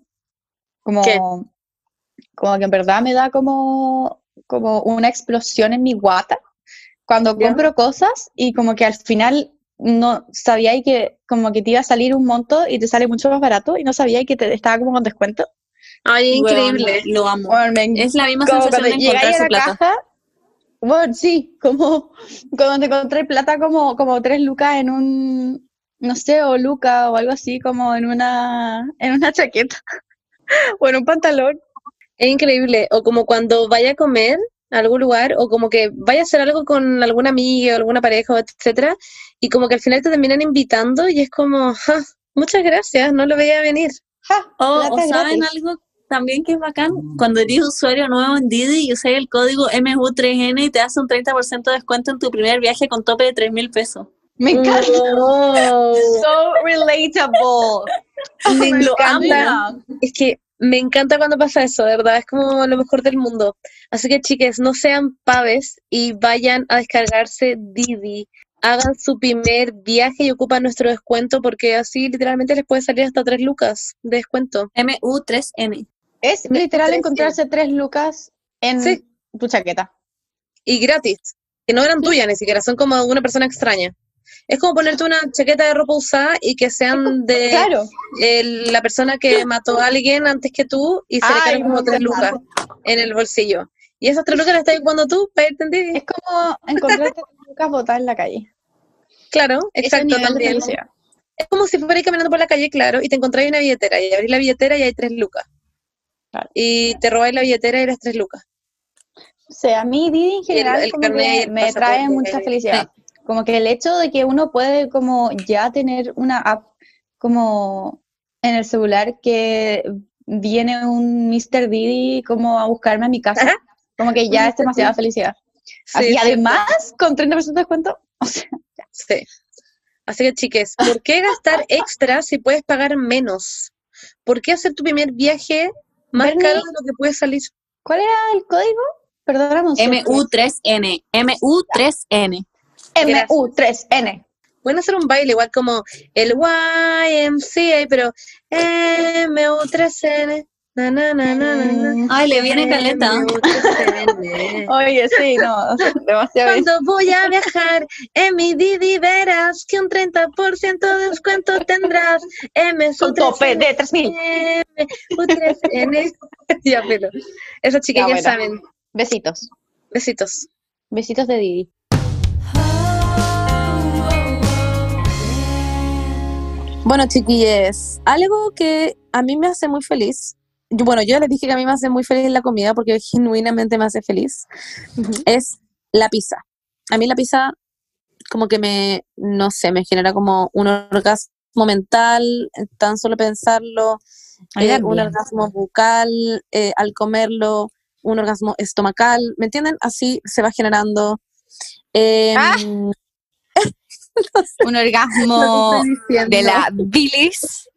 Speaker 3: Como,
Speaker 4: ¿Qué?
Speaker 3: como que en verdad me da como, como una explosión en mi guata cuando
Speaker 4: Ya.
Speaker 3: compro cosas y como que al final no sabía y que como que te iba a salir un monto y te sale mucho más barato y no sabía y que te estaba como con descuento.
Speaker 4: Ay,
Speaker 1: increíble.
Speaker 4: lo amo.
Speaker 3: Bueno, me
Speaker 4: Es la misma
Speaker 3: como
Speaker 4: sensación
Speaker 3: cuando
Speaker 4: de
Speaker 3: llegáis
Speaker 4: encontrar
Speaker 3: a
Speaker 4: su
Speaker 3: la
Speaker 4: plata.
Speaker 3: caja, bueno, sí, como cuando te encontré plata como, como tres lucas en un, no sé, o luca o algo así, como en una, en una chaqueta <laughs> o en un pantalón.
Speaker 6: Es increíble. O como cuando vaya a comer a algún lugar, o como que vaya a hacer algo con alguna amiga o alguna pareja, o etcétera, y como que al final te terminan invitando y es como, "Ja, <laughs> muchas gracias, no lo veía venir.
Speaker 3: ¡Ja!
Speaker 4: O, saben
Speaker 3: gratis.
Speaker 4: algo también que es bacán, cuando eres usuario nuevo en Didi y usas el código MU3N y te hace un 30% de descuento en tu primer viaje con tope de 3 mil pesos.
Speaker 3: Me encanta.
Speaker 6: Oh, <laughs>
Speaker 3: So relatable.
Speaker 6: me
Speaker 4: Lo
Speaker 6: encanta. Es que me encanta cuando pasa eso, de verdad, es como lo mejor del mundo. Así que, chiques, no sean paves y vayan a descargarse Didi. Hagan su primer viaje y ocupan nuestro descuento porque así literalmente les puede salir hasta 3 lucas de descuento.
Speaker 4: MU3N.
Speaker 3: Es literal encontrarse tres lucas en
Speaker 6: Sí.
Speaker 3: tu chaqueta.
Speaker 6: Y gratis, que no eran tuyas ni siquiera, son como de una persona extraña. Es como ponerte una chaqueta de ropa usada y que sean de
Speaker 3: Claro.
Speaker 6: el- la persona que mató a alguien antes que tú y se le caen como tres lucas en el bolsillo. Y esas tres lucas las estás ocupando tú para irte en Didi.
Speaker 3: Es como encontrarte <laughs> tres lucas botadas en la calle.
Speaker 6: Claro, exacto también. Es como si fueras caminando por la calle, claro, y te encontráis una billetera y abrís la billetera y hay tres lucas.
Speaker 3: Claro.
Speaker 6: Y te robáis la billetera y las tres lucas.
Speaker 3: O sea, a mí Didi en general
Speaker 6: el
Speaker 3: como que me trae mucha
Speaker 6: eh,
Speaker 3: felicidad. <laughs> Como que el hecho de que uno puede como ya tener una app como en el celular que viene un Mr. Didi como a buscarme a mi casa,
Speaker 6: Ajá.
Speaker 3: como que ya es demasiada felicidad.
Speaker 6: Sí,
Speaker 3: y
Speaker 6: sí,
Speaker 3: además, con 30% de descuento, <laughs> o sea,
Speaker 6: Sí. Así que, chiques, ¿por qué gastar <laughs> extra si puedes pagar menos? ¿Por qué hacer tu primer viaje más
Speaker 3: Bernie,
Speaker 6: caro de lo que puede salir?
Speaker 3: ¿cuál era el código? Perdóname un segundo.
Speaker 4: MU3N. MU3N.
Speaker 3: MU3N.
Speaker 6: Pueden hacer un baile igual como el YMCA, pero MU3N. Na, na, na, na, na, na.
Speaker 4: Ay, le viene caleta.
Speaker 6: MU3N. <laughs>
Speaker 3: Oye, sí, no, demasiado bien.
Speaker 6: Cuando voy a viajar en mi Didi verás que un 30% de descuento tendrás. M
Speaker 3: Con tope de 3000.
Speaker 6: U3N. <laughs> ya, pero. Esas
Speaker 3: Ya,
Speaker 6: ya,
Speaker 3: bueno.
Speaker 6: saben.
Speaker 3: Besitos.
Speaker 6: Besitos.
Speaker 3: Besitos de Didi.
Speaker 1: Bueno, chiquilles, algo que a mí me hace muy feliz, yo- bueno, yo les dije que a mí me hace muy feliz la comida porque genuinamente me hace feliz, es la pizza. A mí la pizza como que me, no sé, me genera como un orgasmo mental, tan solo pensarlo, eh, un orgasmo bucal eh, al comerlo, un orgasmo estomacal, ¿me entienden? Así se va generando. Em,
Speaker 3: Ah. Un orgasmo de la bilis. <laughs>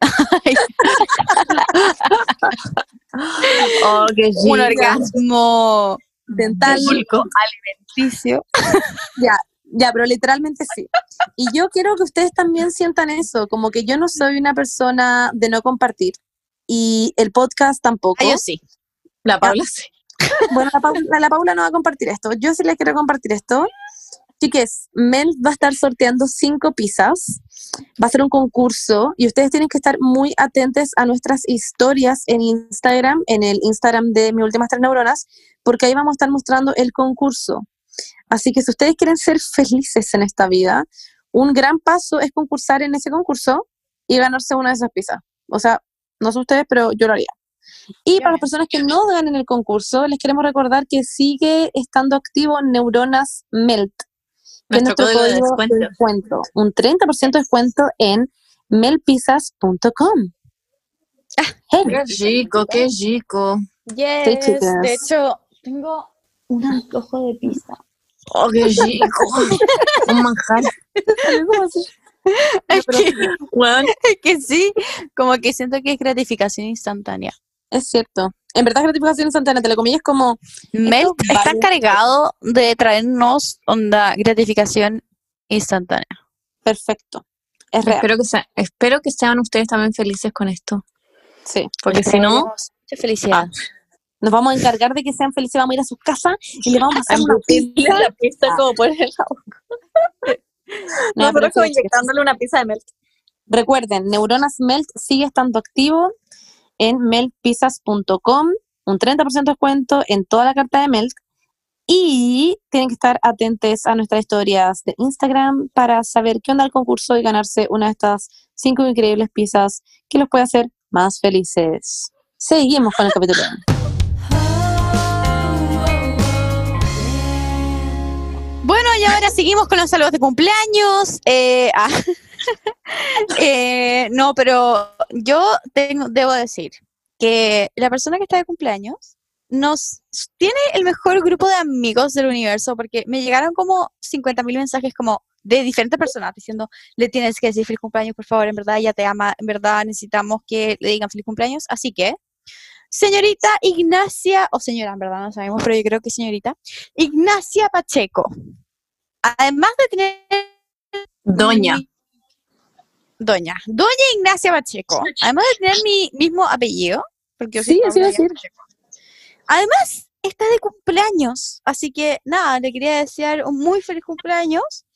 Speaker 4: Oh, qué
Speaker 3: Un orgasmo
Speaker 1: dental.
Speaker 3: alimenticio.
Speaker 1: Ya, pero literalmente sí. Y yo quiero que ustedes también sientan eso, como que yo no soy una persona de no compartir. Y el podcast tampoco.
Speaker 3: Ah, yo sí.
Speaker 4: La Paula sí.
Speaker 1: Bueno, la Paula, la Paula no va a compartir esto. Yo sí les quiero compartir esto. Chiques, Mel va a estar sorteando cinco pizzas. Va a ser un concurso y ustedes tienen que estar muy atentos a nuestras historias en Instagram, en el Instagram de Mi Últimas Tres Neuronas, porque ahí vamos a estar mostrando el concurso. Así que si ustedes quieren ser felices en esta vida, un gran paso es concursar en ese concurso y ganarse una de esas pizzas. O sea, no sé ustedes, pero yo lo haría. Y para las personas que no ganen el concurso, les queremos recordar que sigue estando activo Neuronas Melt, es
Speaker 4: Nuestro código de descuento.
Speaker 1: descuento. Un 30% de descuento en melpizzas.com. Hey,
Speaker 4: Qué rico, qué rico.
Speaker 3: Yes. De hecho, tengo un antojo de pizza.
Speaker 4: Oh, qué rico. Un manjar.
Speaker 3: Es que,
Speaker 4: Weón,
Speaker 3: es que sí, como que siento que es gratificación instantánea.
Speaker 1: es cierto. En verdad, gratificación instantánea, te lo comí, es como,
Speaker 3: Melt está encargado de traernos onda gratificación instantánea.
Speaker 1: perfecto. Es real.
Speaker 4: espero que, sea- espero que sean ustedes también felices con esto.
Speaker 1: Sí.
Speaker 4: Porque si no,
Speaker 3: Mucha felicidad.
Speaker 1: Nos vamos a encargar de que sean felices, vamos a ir a sus casas y les vamos a hacer una pizza.
Speaker 4: la pizza como por el.
Speaker 1: No,
Speaker 4: Nosotros como inyectándole una pizza de melt.
Speaker 1: Recuerden, Neuronas Melt sigue estando activo en meltpizzas.com, un 30% de descuento en toda la carta de Melt. Y tienen que estar atentos a nuestras historias de Instagram para saber qué onda el concurso y ganarse una de estas cinco increíbles pizzas que los puede hacer más felices. Seguimos con el capítulo. <laughs>
Speaker 3: Bueno, y ahora seguimos con los saludos de cumpleaños. Eh, ah, <laughs> <laughs> eh, no, pero yo tengo, debo decir que la persona que está de cumpleaños nos tiene el mejor grupo de amigos del universo porque me llegaron como 50.000 mensajes como de diferentes personas diciendo, le tienes que decir feliz cumpleaños, por favor, en verdad ella te ama, en verdad necesitamos que le digan feliz cumpleaños. Así que, señorita Ignacia, o señora, en verdad no sabemos, pero yo creo que señorita, Ignacia Pacheco. Además de tener...
Speaker 4: Doña.
Speaker 3: Doña. Doña Ignacia Pacheco. Además de tener mi mismo apellido. Porque yo soy
Speaker 1: Sí, así decir.
Speaker 3: Pacheco. Además, está de cumpleaños. Así que, nada, le quería desear un muy feliz cumpleaños.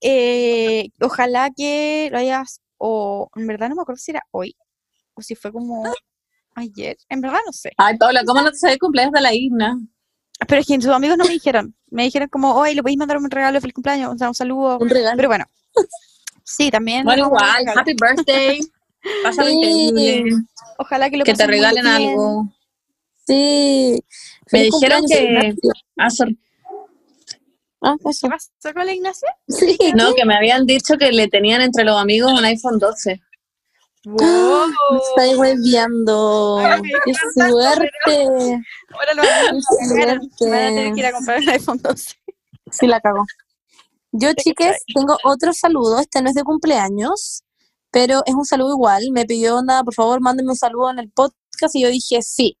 Speaker 3: Eh, ojalá que lo hayas... O en verdad no me acuerdo si era hoy. O si fue como ayer. En verdad no sé.
Speaker 4: Ay, Paula, ¿cómo no te sabes cumpleaños de la Igna?
Speaker 3: Pero es que sus amigos no me dijeron. Me dijeron como, oye, le podéis mandar un regalo de feliz cumpleaños, o sea, un saludo.
Speaker 1: Un regalo.
Speaker 3: Pero bueno. Sí, también.
Speaker 4: Bueno, igual, happy birthday. Pásalo
Speaker 1: Sí.
Speaker 4: increíble.
Speaker 3: Ojalá que lo
Speaker 4: Que te
Speaker 3: muy
Speaker 4: regalen
Speaker 3: bien.
Speaker 4: algo.
Speaker 1: Sí.
Speaker 4: Me
Speaker 1: Feliz
Speaker 4: dijeron que-. Ah.
Speaker 1: Ah, eso.
Speaker 3: ¿Qué pasó con la Ignacia?
Speaker 1: Sí.
Speaker 4: No, que me habían dicho que le tenían entre los amigos un iPhone 12.
Speaker 3: Wow.
Speaker 1: Me Estoy hueviando. ¡Qué suerte!
Speaker 3: Ahora lo van a,
Speaker 1: ¡Qué
Speaker 3: van a tener que ir a comprar un iPhone 12.
Speaker 1: Sí, la cago. Yo, chiques, tengo otro saludo. Este no es de cumpleaños, pero es un saludo igual. Me pidió, onda, por favor, mándenme un saludo en el podcast y yo dije sí,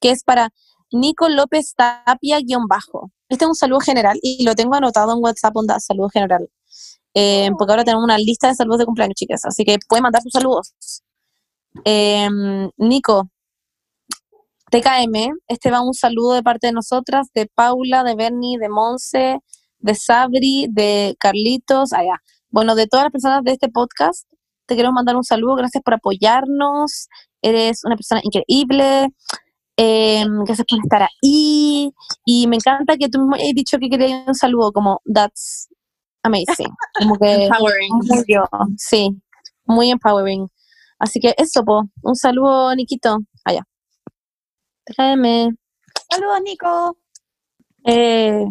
Speaker 1: que es para Nico López Tapia guion bajo. Este es un saludo general y lo tengo anotado en WhatsApp, onda, saludo general. Eh, porque ahora tenemos una lista de saludos de cumpleaños, chicas, así que pueden mandar sus saludos. Em, Nico, TKM, este va un saludo de parte de nosotras, de Paula, de Bernie, de Monse, de Sabri, de Carlitos, allá. Bueno, de todas las personas de este podcast, te quiero mandar un saludo, gracias por apoyarnos, eres una persona increíble, em, gracias por estar ahí, y me encanta que tú mismo hayas dicho que querías un saludo, como, that's amazing, como que <laughs>
Speaker 4: Empowering.
Speaker 1: muy yo, sí, muy empowering. Así que eso, po, un saludo, Niquito, allá. Tráeme.
Speaker 3: Saludos, Nico.
Speaker 1: Eh,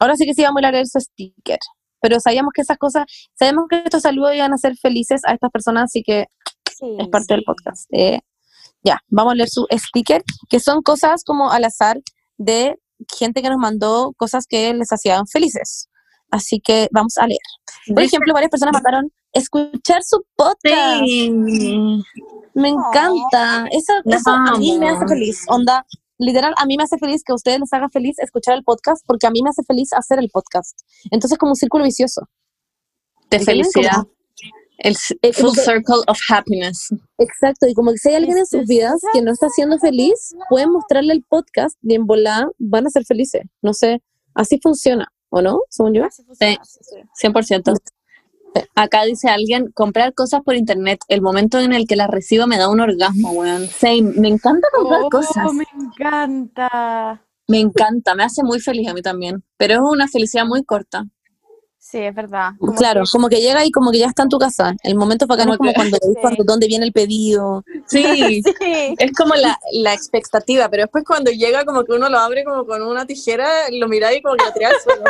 Speaker 1: ahora sí que sí vamos a leer su sticker. Pero sabíamos que esas cosas, sabemos que estos saludos iban a hacer felices a estas personas, así que
Speaker 3: Sí.
Speaker 1: es parte del podcast. Eh, ya, vamos a leer su sticker, que son cosas como al azar de gente que nos mandó cosas que les hacían felices. Así que vamos a leer. Por ejemplo, varias personas mandaron escuchar su podcast.
Speaker 4: Sí.
Speaker 1: Me encanta. Eso, eso a mí me hace feliz. Onda, literal, a mí me hace feliz que a ustedes les haga feliz escuchar el podcast porque a mí me hace feliz hacer el podcast. Entonces, como un círculo vicioso.
Speaker 4: De felicidad.
Speaker 1: Como-
Speaker 4: El
Speaker 1: Eh,
Speaker 4: full
Speaker 1: que-
Speaker 4: circle of happiness.
Speaker 1: Exacto. Y como que si hay alguien en sus
Speaker 3: Este,
Speaker 1: vidas que no está siendo feliz, pueden mostrarle el podcast y en volada van a ser felices. No sé, así funciona, ¿o no? Según yo.
Speaker 3: Así funciona, sí, sí.
Speaker 4: 100%. Acá dice alguien, comprar cosas por internet, el momento en el que las recibo me da un orgasmo, weón. Same, me encanta comprar
Speaker 3: Oh,
Speaker 4: cosas.
Speaker 3: me encanta.
Speaker 4: Me encanta, me hace muy feliz a mí también. Pero es una felicidad muy corta.
Speaker 3: Sí, es verdad. Como
Speaker 1: Claro,
Speaker 3: que-
Speaker 1: como que llega y como que ya está en tu casa. El momento bacano es
Speaker 4: Como que-
Speaker 1: cuando <laughs>
Speaker 3: Sí.
Speaker 1: cuando dónde viene el pedido.
Speaker 4: Sí, <laughs>
Speaker 3: Sí.
Speaker 4: es como la, la expectativa, pero después cuando llega como que uno lo abre como con una tijera, lo mira y como que lo tira al suelo.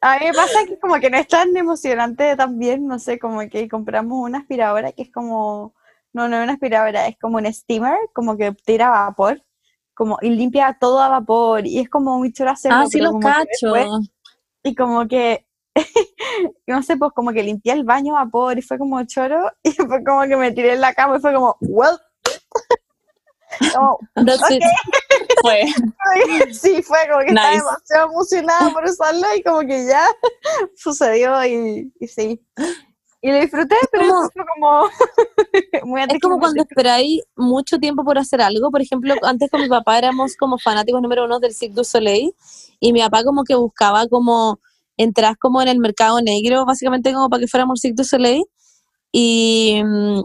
Speaker 3: A mí me pasa que como que no es tan emocionante también, no sé, como que compramos una aspiradora que es como, no, no es una aspiradora, es como un steamer, como que tira vapor, como y limpia todo a vapor y es como muy chulo hacerlo,
Speaker 4: Ah, sí lo cacho.
Speaker 3: después- y como que, <laughs> no sé, pues como que limpié el baño a vapor y fue como choro <laughs> y fue como que me tiré en la cama y fue como, well, <laughs> como,
Speaker 1: That's it.
Speaker 4: Fue. <laughs>
Speaker 3: sí, fue como que estaba
Speaker 4: Nice.
Speaker 3: demasiado emocionada por usarlo y como que ya <laughs> sucedió y, y sí. Y lo disfruté, pero
Speaker 1: como-
Speaker 3: fue como <laughs> muy
Speaker 1: Es como cuando esperáis mucho tiempo por hacer algo. Por ejemplo, antes con mi papá éramos como fanáticos número uno del Cirque du Soleil y mi papá como que buscaba como entrar como en el mercado negro, básicamente como para que fuéramos Cirque du Soleil. Y, mm,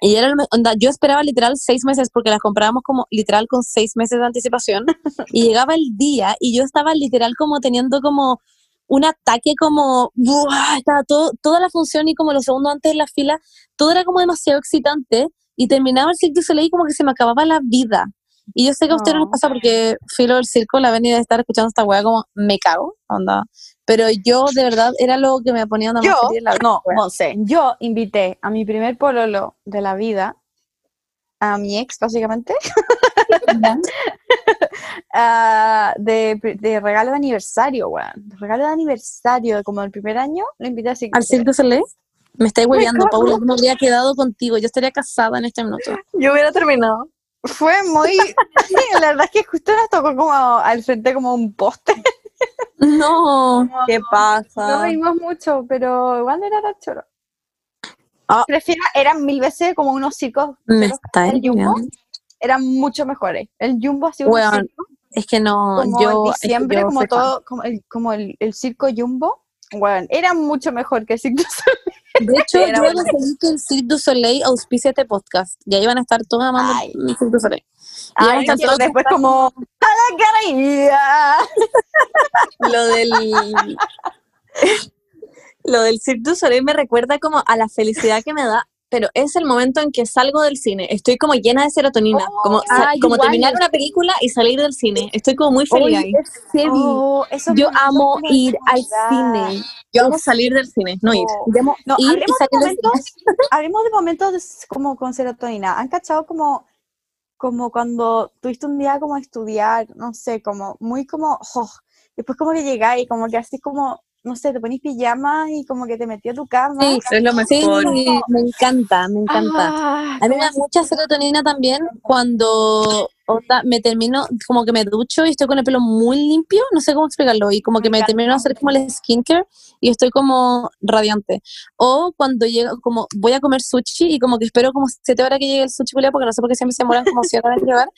Speaker 1: y era, onda, yo esperaba literal seis meses porque las comprábamos como literal con seis meses de anticipación <laughs> y llegaba el día y yo estaba literal como teniendo como un ataque como, ¡buah! estaba todo, toda la función y como los segundos antes de la fila, todo era como demasiado excitante y terminaba el Cirque du Soleil y como que se me acababa la vida. Y yo sé que a ustedes no les
Speaker 3: No.
Speaker 1: pasa porque filo del circo, la venida de estar escuchando esta weá como me cago, onda. Pero yo de verdad era lo que me ponía más
Speaker 3: Yo,
Speaker 1: en la
Speaker 3: no,
Speaker 1: wea.
Speaker 3: Monse, yo invité a mi primer pololo de la vida, a mi ex básicamente, <laughs> ah, de, de regalo de aniversario, weón. De regalo de aniversario, como el primer año, lo invité a Cirque
Speaker 1: ¿Al. Cirque du Soleil? Me estáis hueveando. Paula. Me habría quedado contigo. Yo estaría casada en este minuto.
Speaker 4: Yo hubiera terminado.
Speaker 3: Fue muy. la verdad es que justo nos tocó como al frente como un poste.
Speaker 1: No.
Speaker 4: ¿Qué
Speaker 3: No
Speaker 4: pasa?
Speaker 3: vimos mucho, pero igual no era tan choro.
Speaker 1: Ah.
Speaker 3: Prefiero, eran mil veces como unos circos.
Speaker 1: Me
Speaker 3: el Jumbo eran mucho mejores. El Jumbo ha sido un
Speaker 1: Weón,
Speaker 3: circo
Speaker 1: Es que no,
Speaker 3: como
Speaker 1: yo.
Speaker 3: en diciembre,
Speaker 1: yo
Speaker 3: como todo, como el, como el, el circo Jumbo. Bueno, era mucho mejor que el circo.
Speaker 1: De <laughs> hecho, yo conseguí que el Cirque du Soleil auspicia este podcast. Y ahí van a estar todos amando
Speaker 3: Ay.
Speaker 1: el Cirque du Soleil. Y van a
Speaker 3: Ay,
Speaker 1: estar
Speaker 3: después como ¡A la! <laughs>
Speaker 4: Lo del... <laughs> Lo del Cirque du Soleil me recuerda como a la felicidad que me da, pero es el momento en que salgo del cine. Estoy como llena de serotonina, como, sa-
Speaker 1: ay,
Speaker 4: como terminar una película y salir del cine. Estoy como muy feliz ahí.
Speaker 3: Oh,
Speaker 1: yo amo
Speaker 3: como
Speaker 1: ir al cine.
Speaker 4: Yo amo salir del cine, no ir.
Speaker 3: Oh.
Speaker 1: Yo amo
Speaker 3: No,
Speaker 1: ir y
Speaker 3: hablemos de
Speaker 1: salir del cine.
Speaker 3: momentos, <laughs> hablemos de momentos de- como con serotonina. ¿Han cachado como, como cuando tuviste un día como a estudiar, no sé, como muy como, oh, después como que llegáis, como que así como, no sé, te ponís pijama y como que te metí a tu cama.
Speaker 1: Sí,
Speaker 4: Es lo
Speaker 1: sí,
Speaker 4: mejor.
Speaker 1: me encanta, me encanta.
Speaker 3: Ah,
Speaker 1: A mí me da mucha serotonina también cuando onda, me termino, como que me ducho y estoy con el pelo muy limpio, no sé cómo explicarlo, y como que me termino de hacer como el skincare y estoy como radiante. O cuando llega, como voy a comer sushi y como que espero como siete horas que llegue el sushi porque no sé por qué siempre se demoran como siete horas en llegar,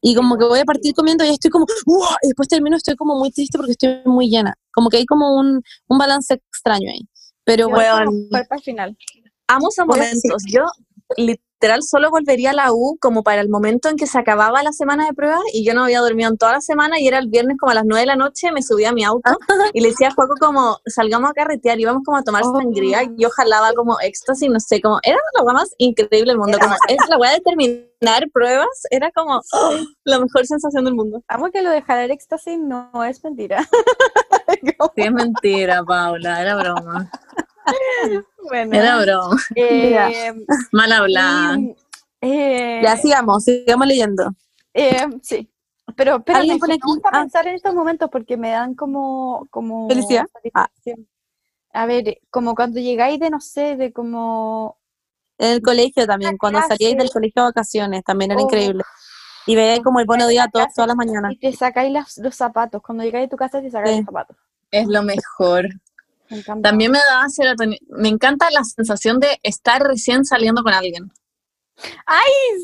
Speaker 1: y como que voy a partir comiendo y estoy como, ¡Uah! y después termino, estoy como muy triste porque estoy muy llena. Como que hay como un, un balance extraño ahí. Pero bueno,
Speaker 4: Weón.
Speaker 3: cuerpo al final.
Speaker 4: Amo esos momentos. Yo literal solo volvería a la U como para el momento en que se acababa la semana de pruebas y yo no había dormido en toda la semana y era el viernes como a las 9 de la noche, me subía a mi auto y le decía a Juaco como, salgamos a carretear, íbamos como a tomar
Speaker 1: Oh.
Speaker 4: sangría, y yo jalaba como éxtasis, no sé, como, era la más increíble del mundo, como, es la weá de terminar pruebas, era como oh, la mejor sensación del mundo.
Speaker 3: Amo que lo de jalar éxtasis no es mentira. <laughs> <laughs>
Speaker 4: Sí, es mentira, Paula, era broma, <laughs>
Speaker 3: bueno,
Speaker 4: era broma,
Speaker 3: eh, <laughs>
Speaker 4: mal hablada.
Speaker 3: y, eh,
Speaker 1: ya sigamos, sigamos leyendo.
Speaker 3: Eh, sí. Pero espérame,
Speaker 1: Alguien
Speaker 3: me gusta
Speaker 1: ah.
Speaker 3: pensar en estos momentos porque me dan como, como
Speaker 1: Felicidad. Ah.
Speaker 3: A ver, como cuando llegáis de, no sé, de como...
Speaker 1: En el colegio también, cuando salíais del colegio a vacaciones, también era
Speaker 3: Oh.
Speaker 1: increíble. Y veíais como el buenos días a todos todas las mañanas.
Speaker 3: Y te sacáis las- los zapatos. Cuando llegáis a tu casa te sacáis
Speaker 1: Sí.
Speaker 3: los zapatos.
Speaker 4: Es lo mejor.
Speaker 3: Me.
Speaker 4: También me da serotonina. Me encanta la sensación de estar recién saliendo con alguien.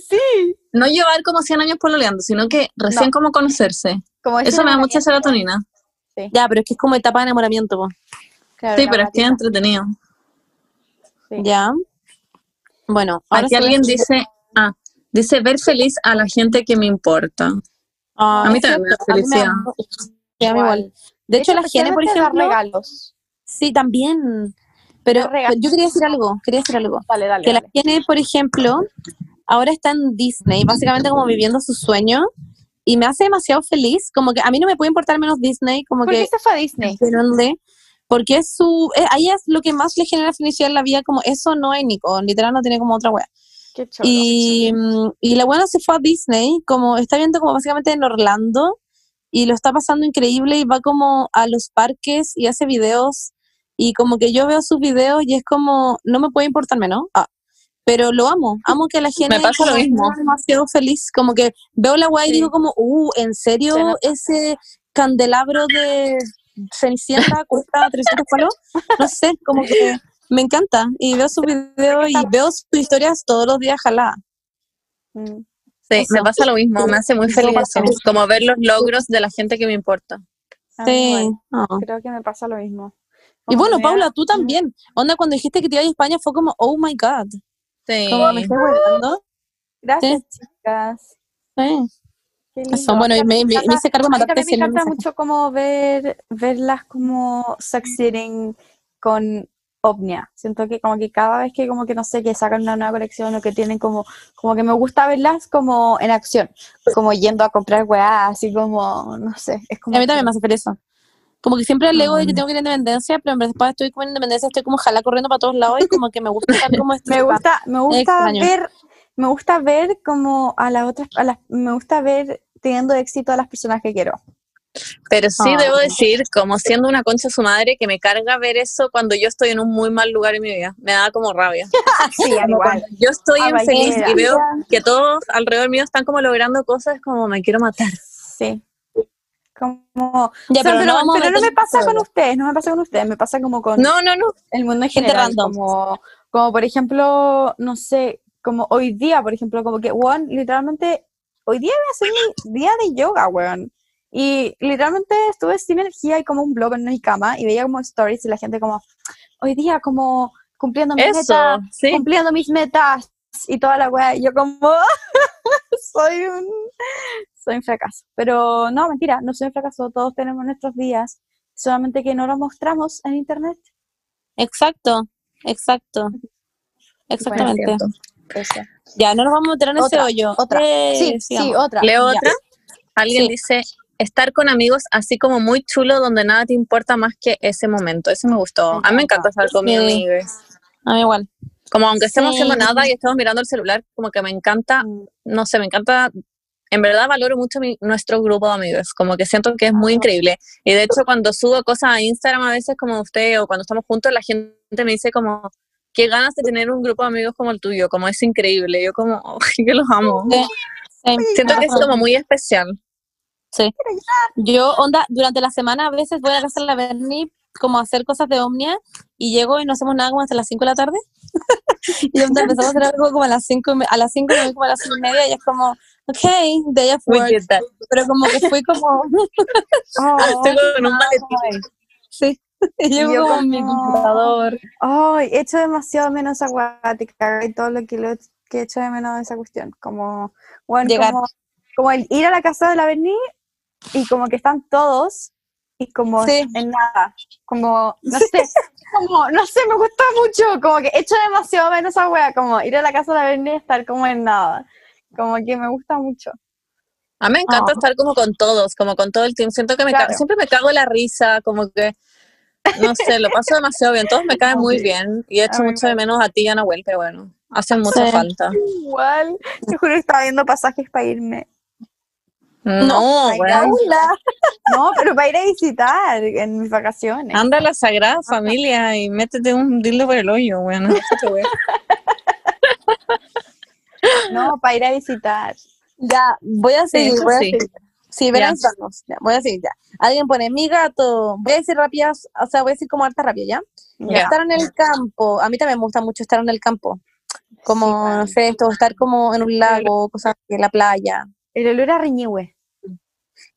Speaker 3: Sí.
Speaker 4: No llevar como 100 años pololeando, sino que recién
Speaker 3: No.
Speaker 4: como conocerse.
Speaker 3: Como
Speaker 4: Eso me da mucha serotonina.
Speaker 1: Ya, pero es que es como etapa de enamoramiento, po.
Speaker 3: Claro,
Speaker 4: Sí, pero es que es entretenido.
Speaker 3: Sí.
Speaker 1: Ya. Bueno, ahora
Speaker 4: Aquí alguien dice, ah, dice ver feliz a la gente que me importa.
Speaker 1: Ah,
Speaker 4: a mí también me da
Speaker 1: cierto, a mí me
Speaker 4: felicidad.
Speaker 1: da- sí, a mí igual.
Speaker 3: Igual.
Speaker 1: De hecho, la Gene, por ejemplo,
Speaker 3: regalos.
Speaker 1: Sí, también. Pero, yo quería decir algo, quería decir algo.
Speaker 3: Dale, dale.
Speaker 1: Que la. Gene, por ejemplo, ahora está en Disney, básicamente como viviendo su sueño, y me hace demasiado feliz, como que a mí no me puede importar menos Disney, como
Speaker 3: ¿Por qué
Speaker 1: que
Speaker 3: se fue a Disney?
Speaker 1: porque es su, eh, a ella es lo que más le genera felicidad en la vida, como eso no es Nico, literal no tiene como otra wea.
Speaker 3: Qué choro.
Speaker 1: Y, mm, y la buena se fue a Disney, como está viendo como básicamente en Orlando y lo está pasando increíble y va como a los parques y hace videos y como que yo veo sus videos y es como, no me puede importar menos, ah, pero lo amo, amo que la gente
Speaker 4: pasa lo mismo.
Speaker 1: demasiado feliz, como que veo la weá y digo como, uh, ¿en serio ese candelabro de Cenicienta <laughs> cuesta 300 palos? No sé, como que me encanta y veo sus videos y veo sus historias todos los días, ojalá.
Speaker 3: Mm.
Speaker 4: Sí,
Speaker 1: Eso.
Speaker 4: me pasa lo mismo, me hace muy feliz eso, como ver los logros de la gente que me importa.
Speaker 3: Mí
Speaker 1: Sí. ah.
Speaker 3: Creo que me pasa lo mismo.
Speaker 1: Y bueno,
Speaker 3: me
Speaker 1: Paula, tú también. Onda, cuando dijiste que te ibas a España fue como, oh my God.
Speaker 4: Sí.
Speaker 1: Como me estoy guardando.
Speaker 3: Gracias, chicas.
Speaker 1: Sí. Eso, bueno, y me, me, me hice cargo de matarte
Speaker 3: me
Speaker 1: 100
Speaker 3: encanta mucho como ver, verlas como succeeding con Omnia. Siento que como que cada vez que como que no sé, que sacan una nueva colección o que tienen como, como que me gusta verlas como en acción, como yendo a comprar weá, así como, no sé, es como
Speaker 1: A mí también me hace feliz eso. Como que siempre le ego de que tengo que ir a Independencia, pero en verdad después estoy como en Independencia, estoy como ojalá corriendo para todos lados y como que me gusta estar como este <laughs>
Speaker 3: me gusta, me gusta ver, me gusta ver como a las otras, a las, me gusta ver teniendo éxito a las personas que quiero.
Speaker 4: Pero sí debo decir, como siendo una concha su madre, que me carga ver eso cuando yo estoy en un muy mal lugar en mi vida. Me da como rabia. <laughs>
Speaker 3: Sí, al igual.
Speaker 4: Yo estoy infeliz y veo que todos alrededor mío están como logrando cosas como me quiero matar.
Speaker 3: Sí. Como,
Speaker 1: Ya,
Speaker 3: o sea,
Speaker 1: pero, no
Speaker 3: pero no me pasa con ustedes, no me pasa con ustedes, me pasa como con
Speaker 4: No, no, no.
Speaker 3: el mundo en
Speaker 1: Gente
Speaker 3: general,
Speaker 1: random.
Speaker 3: como, como por ejemplo, no sé, como hoy día, por ejemplo, como que, weón, literalmente, hoy día voy a hacer mi <laughs> día de yoga, weón. Y literalmente estuve sin energía y como un blog en mi cama y veía como stories y la gente como, hoy día como cumpliendo mis
Speaker 4: Eso,
Speaker 3: metas,
Speaker 4: sí.
Speaker 3: cumpliendo mis metas y toda la weá. Y yo como, <laughs> soy un, soy un fracaso. Pero no, mentira, no soy un fracaso, todos tenemos nuestros días, solamente que no los mostramos en internet.
Speaker 1: Exacto, exacto. Exactamente.
Speaker 3: Eso.
Speaker 1: ya, no nos vamos a meter en ese hoyo.
Speaker 3: otra.
Speaker 1: Eh,
Speaker 3: Sí, sí, otra.
Speaker 4: Leo
Speaker 1: Ya.
Speaker 4: otra. Alguien
Speaker 1: Sí.
Speaker 4: dice, estar con amigos así como muy chulo donde nada te importa más que ese momento. Eso me gustó.
Speaker 3: Me
Speaker 4: A mí me
Speaker 3: encanta.
Speaker 4: estar con mis
Speaker 1: Sí.
Speaker 4: amigos.
Speaker 1: A mí igual.
Speaker 4: Como aunque estemos
Speaker 1: Sí.
Speaker 4: haciendo nada y estemos mirando el celular, como que me encanta,
Speaker 3: Mm,
Speaker 4: no sé, me encanta, en verdad valoro mucho mi- nuestro grupo de amigos, como que siento que es muy increíble. Y de hecho cuando subo cosas a Instagram a veces como usted o cuando estamos juntos, la gente me dice como, qué ganas de tener un grupo de amigos como el tuyo, como es increíble. Yo como, <laughs> "Ay, que los amo.
Speaker 1: Sí, sí.
Speaker 4: Siento que es como muy especial.
Speaker 1: Sí. Yo, onda, durante la semana a veces voy a casa de la Berni como a hacer cosas de Omnia y llego y no hacemos nada como hasta las 5 de la tarde. <laughs> y onda, empezamos a hacer algo como a las 5 a las 5 me voy como a las 5 y media y es como, ok, day of work. Pero como que fui como, <laughs>
Speaker 3: Oh,
Speaker 4: Estoy con un maletín.
Speaker 1: sí. Y llego
Speaker 3: Yo
Speaker 1: con mi computador.
Speaker 3: Ay, echo demasiado menos cago, y todo lo que, lo que echo de menos de esa cuestión. Como, bueno,
Speaker 1: Llegar.
Speaker 3: como, como el ir a la casa de la Berni y como que están todos y como
Speaker 1: Sí.
Speaker 3: en nada. Como, no sé, como, no sé, me gusta mucho. Como que echo demasiado menos esa weá, como ir a la casa de la Berni y estar como en nada. Como que me gusta mucho.
Speaker 4: A mí me encanta
Speaker 1: Ah.
Speaker 4: estar como con todos, como con todo el team. Siento que me
Speaker 3: Claro.
Speaker 4: siempre me cago en la risa, como que, no <laughs> sé, lo paso demasiado bien. Todos me caen muy
Speaker 3: Sí.
Speaker 4: bien y echo
Speaker 3: A mí
Speaker 4: mucho de menos a ti y a Nahuel, pero bueno, hacen mucha
Speaker 1: Sí.
Speaker 4: falta. <laughs>
Speaker 3: Igual, te juro que estaba viendo pasajes para irme.
Speaker 4: No, weón.
Speaker 3: Paula. <laughs> No, pero para ir a visitar en mis vacaciones.
Speaker 4: Anda a la Sagrada Familia y métete un dildo por el hoyo, weón. No
Speaker 3: para ir a visitar.
Speaker 1: Ya, voy a seguir,
Speaker 4: eso
Speaker 1: voy a
Speaker 4: sí.
Speaker 1: seguir. Sí, verán, vamos, ya, voy a seguir ya. Alguien pone, mi gato, voy a decir rápidas, o sea, voy a decir como harta rápido, ¿ya?
Speaker 4: Ya.
Speaker 1: Estar en el campo, a mí también me gusta mucho estar en el campo. Como,
Speaker 3: Sí,
Speaker 1: no sé, esto, estar como en un lago, cosas así, en la playa.
Speaker 3: El olor a riñihue.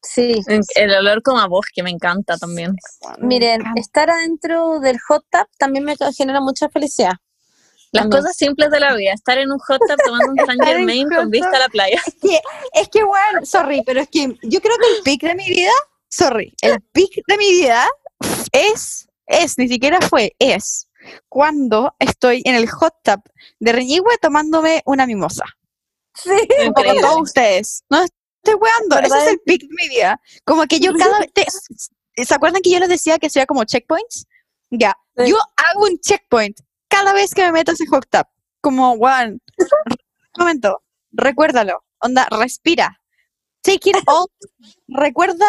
Speaker 1: Sí.
Speaker 4: El olor como a bosque me encanta también.
Speaker 1: Miren,
Speaker 3: encanta.
Speaker 1: estar adentro del hot tub también me genera mucha felicidad.
Speaker 4: Las
Speaker 1: También.
Speaker 4: cosas simples de la vida. Estar en un hot tub tomando un <laughs>
Speaker 3: en
Speaker 4: Germain con vista a la playa.
Speaker 3: Es que, bueno, sorry, pero es que yo creo que el pic de mi vida, sorry, el pic de mi vida es, es, ni siquiera fue, es cuando estoy en el hot tub de Reñigüe tomándome una mimosa.
Speaker 1: Sí.
Speaker 3: Como todos ustedes. No estoy weando, ese es el pic de mi vida. Como que yo <laughs> cada vez, ¿se acuerdan que yo les decía que hacía como checkpoints? Ya,
Speaker 1: Sí.
Speaker 3: yo hago un checkpoint cada vez que me meto a ese hot tub. Como, one, un momento, recuérdalo, onda, respira. Take it all. Recuerda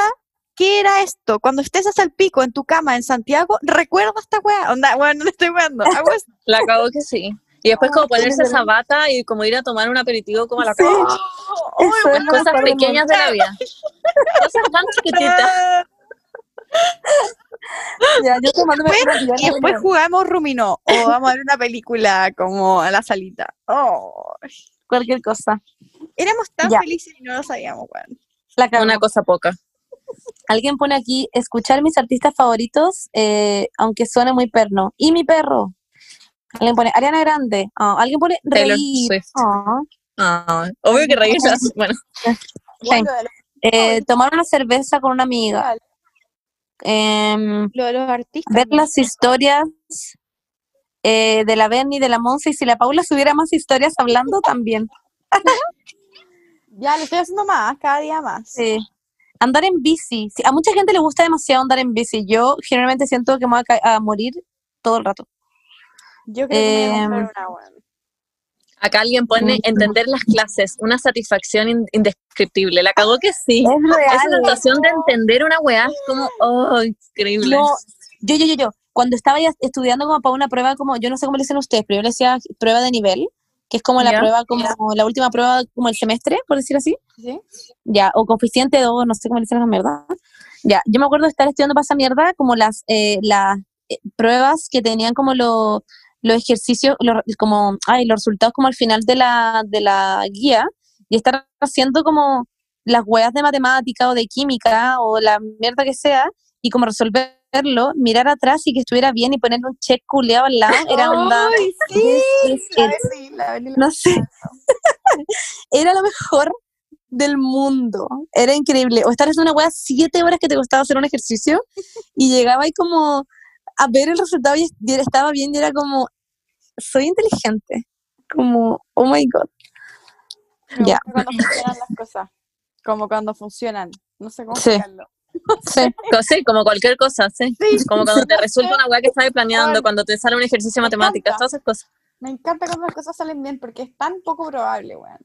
Speaker 3: qué era esto. Cuando estés hasta el pico en tu cama en Santiago, recuerda esta weá. Onda, bueno, no estoy weando. <laughs>
Speaker 4: La acabo que sí. Y después como ponerse esa bata y como ir a tomar un aperitivo como a la
Speaker 1: Sí.
Speaker 4: Las cosas pequeñas de la vida. Cosas tan chiquititas. <laughs>
Speaker 1: mundo. Ya, yo tomándome
Speaker 3: Después-
Speaker 1: una tibia
Speaker 3: Y después
Speaker 1: de-
Speaker 3: jugamos Rumino o vamos a ver una película como a la salita. Oh,
Speaker 1: cualquier cosa.
Speaker 3: éramos tan
Speaker 1: Ya.
Speaker 3: felices y no lo sabíamos, weón.
Speaker 1: La cagó.
Speaker 4: Una cosa poca.
Speaker 1: Alguien pone aquí, escuchar mis artistas favoritos, eh, aunque suene muy perno. Y mi perro. Alguien pone Ariana Grande. Ah, alguien pone reír. Ah.
Speaker 4: Ah, obvio que reírse. <laughs> Bueno,
Speaker 1: Sí. Eh, tomar una cerveza con una amiga. Em,
Speaker 3: Lo de los artistas.
Speaker 1: ver las historias eh, de la Berni, de la Monza. Y si la Paula subiera más historias hablando, también. <laughs>
Speaker 3: Ya, lo estoy haciendo más, cada día más.
Speaker 1: Sí. Andar en bici. Sí, a mucha gente le gusta demasiado andar en bici. Yo generalmente siento que me voy a, a morir todo el rato.
Speaker 3: Yo creo que me voy a comprar
Speaker 1: Em,
Speaker 3: una, weón.
Speaker 4: Acá alguien pone entender las clases, una satisfacción in- indescriptible. La cagó que sí.
Speaker 1: Es real.
Speaker 4: Esa sensación de entender una weá es como, oh, increíble.
Speaker 1: No, yo, yo, yo, yo. Cuando estaba ya estudiando como para una prueba, como, yo no sé cómo le dicen ustedes, pero yo le decía prueba de nivel, que es como la prueba, como la última prueba, como el semestre, por decir así.
Speaker 3: ¿Sí?
Speaker 1: Ya, o coeficiente 2, no sé cómo le dicen esa mierda. Ya, yo me acuerdo de estar estudiando para esa mierda, como las, eh, las eh, pruebas que tenían como los los ejercicios, los, como, ay, los resultados como al final de la, de la guía, y estar haciendo como las hueas de matemática o de química o la mierda que sea, y como resolverlo, mirar atrás y que estuviera bien y ponerle un check culeado al lado, era <laughs> onda. No sé. <laughs> era lo mejor del mundo. Era increíble. O estar haciendo una wea siete horas que te costaba hacer un ejercicio y llegaba ahí como a ver el resultado y, estaba bien y era como, soy inteligente. Como, oh my god. Ya.
Speaker 3: gusta Cuando funcionan las cosas. Como cuando funcionan. No sé cómo
Speaker 1: Sí.
Speaker 3: explicarlo. <laughs>
Speaker 1: Sí.
Speaker 4: Sí, como cualquier cosa, sí. Como cuando te <laughs> resulta una weá que estás planeando, cuando te sale un ejercicio de matemáticas, todas esas cosas.
Speaker 3: Me encanta cuando las cosas salen bien porque es tan poco probable, weón.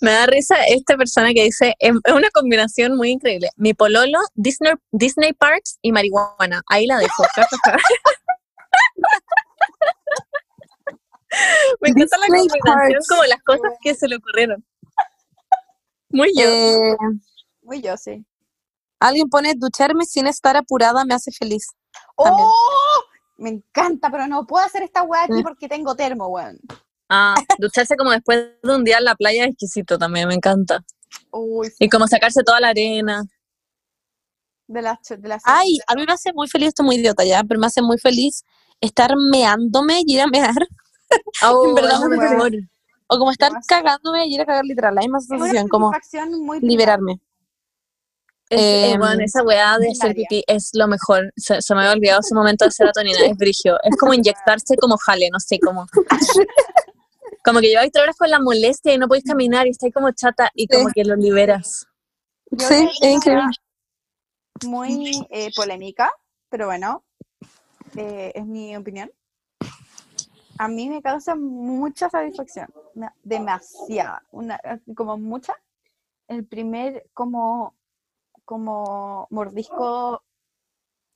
Speaker 4: Me da risa esta persona que dice, es una combinación muy increíble. Mi pololo, Disney, Disney Parks y marihuana. Ahí la dejo. <laughs> Me encanta la combinación,
Speaker 1: Parks.
Speaker 4: como las cosas que se le ocurrieron. Muy yo.
Speaker 1: Eh,
Speaker 3: Muy yo, sí.
Speaker 1: alguien pone, ducharme sin estar apurada me hace feliz. También.
Speaker 3: ¡Oh! Me encanta, pero no puedo hacer esta weá aquí
Speaker 1: Mm.
Speaker 3: porque tengo termo, weón.
Speaker 4: Ah, ducharse como después de un día en la playa es exquisito también, me encanta.
Speaker 3: Uy, sí,
Speaker 4: Y como sacarse toda la arena.
Speaker 3: de las ch- de las
Speaker 1: Ay, a mí me hace muy feliz, esto es muy idiota ya, pero me hace muy feliz estar meándome y ir a mear. <laughs>
Speaker 4: Oh,
Speaker 1: En verdad
Speaker 4: es
Speaker 1: me. O como estar cagándome y ir a cagar literal, la misma sensación, como
Speaker 3: muy
Speaker 1: liberarme.
Speaker 4: Es, eh,
Speaker 1: Em,
Speaker 4: bueno, esa weá de hacer pipí es lo mejor. Se, se me había olvidado ese momento de serotonina, es brigio. Es como <laughs> inyectarse como jale, no sé, como... <laughs> Como que lleváis tres horas con la molestia y no podéis caminar y estáis como chata y como que lo liberas.
Speaker 3: Yo
Speaker 1: Sí, es increíble.
Speaker 3: Muy eh, polémica, pero bueno, eh, es mi opinión. A mí me causa mucha satisfacción, demasiada, una, como mucha, el primer como, como mordisco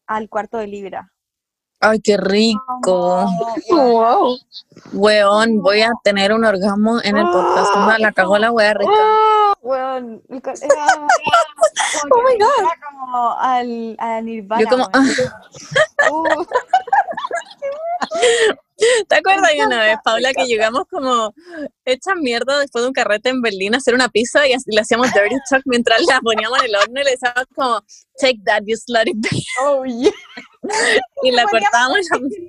Speaker 3: al cuarto de libra.
Speaker 4: Ay, qué rico.
Speaker 6: Wow.
Speaker 4: Weón, voy a tener un orgasmo en el podcast. La cagó la wea rica. <laughs>
Speaker 3: ¡Oh! Weón, co- era- era como al, al Nirvana.
Speaker 4: Yo como,
Speaker 3: weón. Uh, <laughs>
Speaker 4: ¿Te acuerdas de una vez, Paula, que llegamos como hecha mierda después de un carrete en Berlín a hacer una pizza y le hacíamos dirty talk mientras la poníamos en el horno y le decíamos como, take that, you slutty bitch",
Speaker 3: oh, yeah.
Speaker 4: Y la cortábamos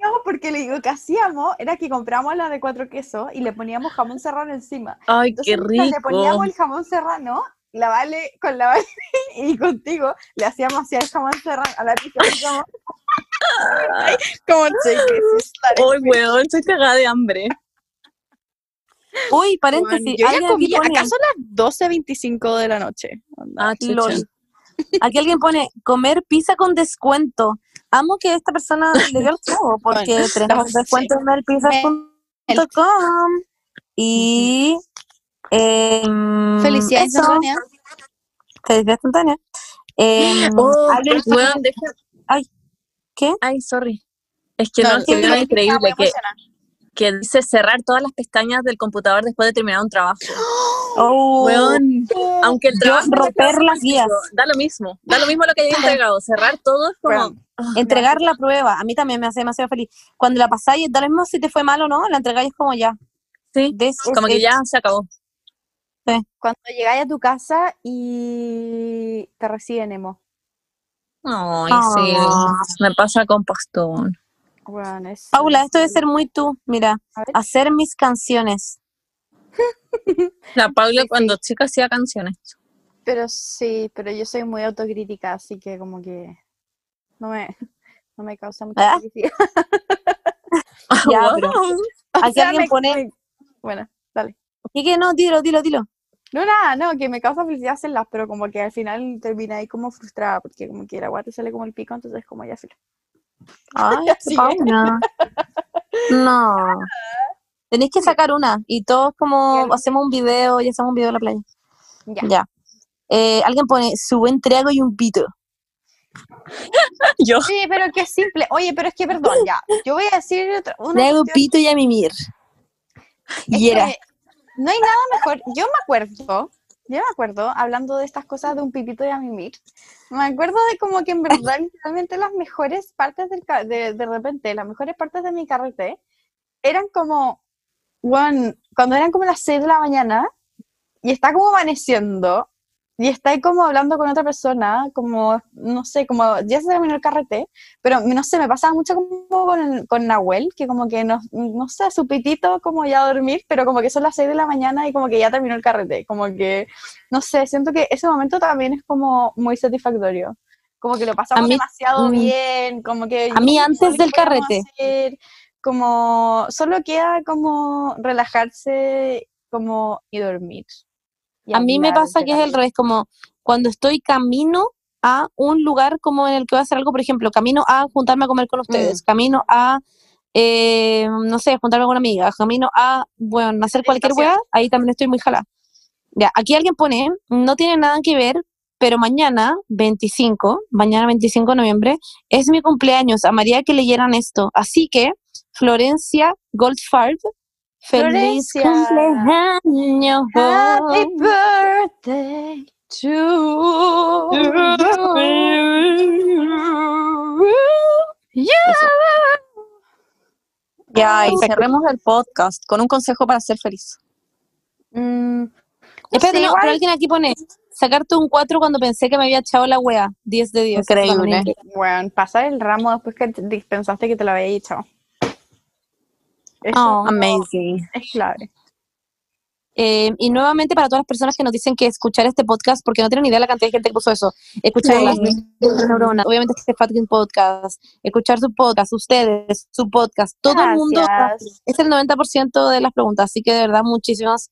Speaker 3: No, porque le digo que hacíamos era que compramos la de cuatro quesos y le poníamos jamón serrano encima.
Speaker 4: Ay,
Speaker 3: Entonces,
Speaker 4: qué
Speaker 3: mientras le poníamos
Speaker 4: rico.
Speaker 3: el jamón serrano, la Vale, con la Vale <laughs> y contigo, le hacíamos así el jamón serrano a la pizza. como,
Speaker 7: Como.
Speaker 4: Ay, weón, estoy cagada de hambre.
Speaker 1: Uy, paréntesis.
Speaker 7: Yo ya comí, acá son las 12.25 de la noche. Onda.
Speaker 4: Ah.
Speaker 1: Aquí alguien pone comer pizza con descuento. Amo que esta persona <laughs> le dio el clavo porque
Speaker 7: Bueno, <laughs>
Speaker 1: tenemos
Speaker 7: no
Speaker 1: descuento en melpizza.com y em,
Speaker 7: Felicidades,
Speaker 1: eso.
Speaker 7: Antonia.
Speaker 1: Felicidades, Antonia. Em, <laughs>
Speaker 4: Oh, deja-
Speaker 1: Ay, ¿qué?
Speaker 4: Ay, sorry. Es que no, es que
Speaker 7: sí,
Speaker 4: increíble que. Que dice cerrar todas las pestañas del computador después de terminar un trabajo. <gasps>
Speaker 1: Oh,
Speaker 4: Weón, aunque el
Speaker 1: yo
Speaker 4: trabajo
Speaker 1: romper las guías.
Speaker 4: Da lo mismo, da lo mismo lo que haya entregado. Cerrar todo es como. Ah,
Speaker 1: entregar la prueba. A mí también me hace demasiado feliz. Cuando la pasáis, da lo mismo si te fue mal o no, la entregáis es como ya.
Speaker 4: Sí,
Speaker 1: This
Speaker 4: como que
Speaker 1: it.
Speaker 4: ya se acabó.
Speaker 3: Cuando llegáis a tu casa y te reciben emo.
Speaker 4: Ay, sí. Me pasa con Pastón.
Speaker 3: Es-
Speaker 1: Paula, esto debe ser muy tú. Mira, hacer mis canciones. <laughs>
Speaker 4: La Paula
Speaker 3: Sí, sí.
Speaker 4: cuando chica hacía canciones.
Speaker 3: Pero sí, pero yo soy muy autocrítica, así que como que no me, <laughs> no me causa mucha
Speaker 1: ¿Ah?
Speaker 3: felicidad. <laughs>
Speaker 1: Ya,
Speaker 4: Wow.
Speaker 1: pero- Aquí
Speaker 3: sea,
Speaker 1: alguien
Speaker 3: me-
Speaker 1: pone-
Speaker 3: me- Bueno, dale.
Speaker 1: ¿Y que no? Dilo, dilo, dilo.
Speaker 3: No, nada, no, que me causa felicidad hacerlas, pero como que al final termina ahí como frustrada, porque como que la guata sale como el pico, entonces como ya filo.
Speaker 1: Ay, <laughs>
Speaker 3: Sí.
Speaker 1: Paula. No. Tenéis que sacar una y todos como hacemos un video y hacemos un video en la playa.
Speaker 3: Ya.
Speaker 1: Ya. Eh, alguien pone su buen trago y un pito. <laughs>
Speaker 4: Yo.
Speaker 3: Sí, pero que es simple. Oye, pero es que perdón, ya. Yo voy a decir otra- una
Speaker 1: pito y a mimir. Y era.
Speaker 3: no hay nada mejor. Yo me acuerdo, yo me acuerdo, hablando de estas cosas de un pipito y a mimir, me acuerdo de como que en verdad, <laughs> literalmente las mejores partes del de, de repente, las mejores partes de mi carrete eran como, bueno, cuando eran como las 6 de la mañana y está como amaneciendo y está ahí como hablando con otra persona, como, no sé, como ya se terminó el carrete, pero no sé, me pasaba mucho como con, con Nahuel, que como que no, no sé, su pitito como ya a dormir, pero como que son las 6 de la mañana y como que ya terminó el carrete, como que, no sé, siento que ese momento también es como muy satisfactorio. Como que lo pasamos
Speaker 1: mí-
Speaker 3: demasiado
Speaker 1: mm,
Speaker 3: bien, como que...
Speaker 1: a mí antes del carrete.
Speaker 3: hacer, como, solo queda como relajarse como y dormir. Y
Speaker 1: A mí me pasa que es el revés, como cuando estoy camino a un lugar como en el que voy a hacer algo, por ejemplo, camino a juntarme a comer con ustedes, camino a, eh, no sé, juntarme con una amiga, camino a, bueno, hacer cualquier weá, ahí también estoy muy jalada. Ya, aquí alguien pone, no tiene nada que ver, pero mañana, 25, mañana 25 de noviembre, es mi cumpleaños, amaría que leyeran esto. Así que, Florencia Goldfarb, feliz cumpleaños.
Speaker 3: Happy birthday to you.
Speaker 4: Ya, y cerremos el podcast con un consejo para ser feliz.
Speaker 3: Mm, no
Speaker 1: Espérate, no, pero alguien aquí pone, sacarte un 4 cuando pensé que me había echado la wea. 10 de 10.
Speaker 4: Increíble.
Speaker 3: Bueno, pasar el ramo después que te- pensaste que te lo había dicho. Eso
Speaker 1: Oh.
Speaker 4: Amazing.
Speaker 3: es clave.
Speaker 1: Eh, y nuevamente para todas las personas que nos dicen que escuchar este podcast, porque no tienen idea de la cantidad de gente que puso eso, escuchar
Speaker 3: Sí.
Speaker 1: las neuronas, obviamente este fucking podcast, escuchar su podcast, ustedes, su podcast, todo el mundo es el 90% de las preguntas, así que de verdad muchísimas,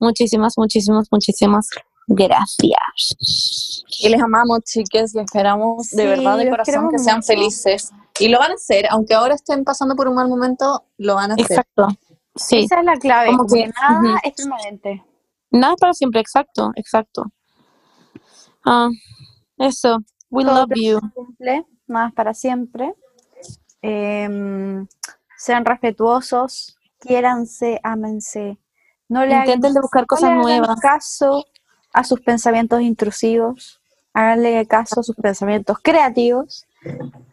Speaker 1: muchísimas, muchísimas, muchísimas gracias.
Speaker 4: Y les amamos, chiques, y esperamos de
Speaker 3: Sí,
Speaker 4: verdad de corazón que sean
Speaker 3: mucho.
Speaker 4: felices. Y lo van a hacer, aunque ahora estén pasando por un mal momento, lo van a hacer.
Speaker 1: Exacto. Sí.
Speaker 3: Esa es la clave,
Speaker 1: Como
Speaker 3: que,
Speaker 1: que-
Speaker 3: nada
Speaker 1: ujú.
Speaker 3: es permanente.
Speaker 1: Nada es para siempre, exacto, exacto. Ah, eso. We
Speaker 3: Todo
Speaker 1: love you.
Speaker 3: se cumple, nada es para siempre. Em, sean respetuosos, quiéranse, ámense. No le
Speaker 1: Intenten
Speaker 3: hagan,
Speaker 1: de buscar
Speaker 3: no
Speaker 1: cosas
Speaker 3: le hagan
Speaker 1: nuevas.
Speaker 3: caso a sus pensamientos intrusivos. Háganle caso a sus pensamientos creativos.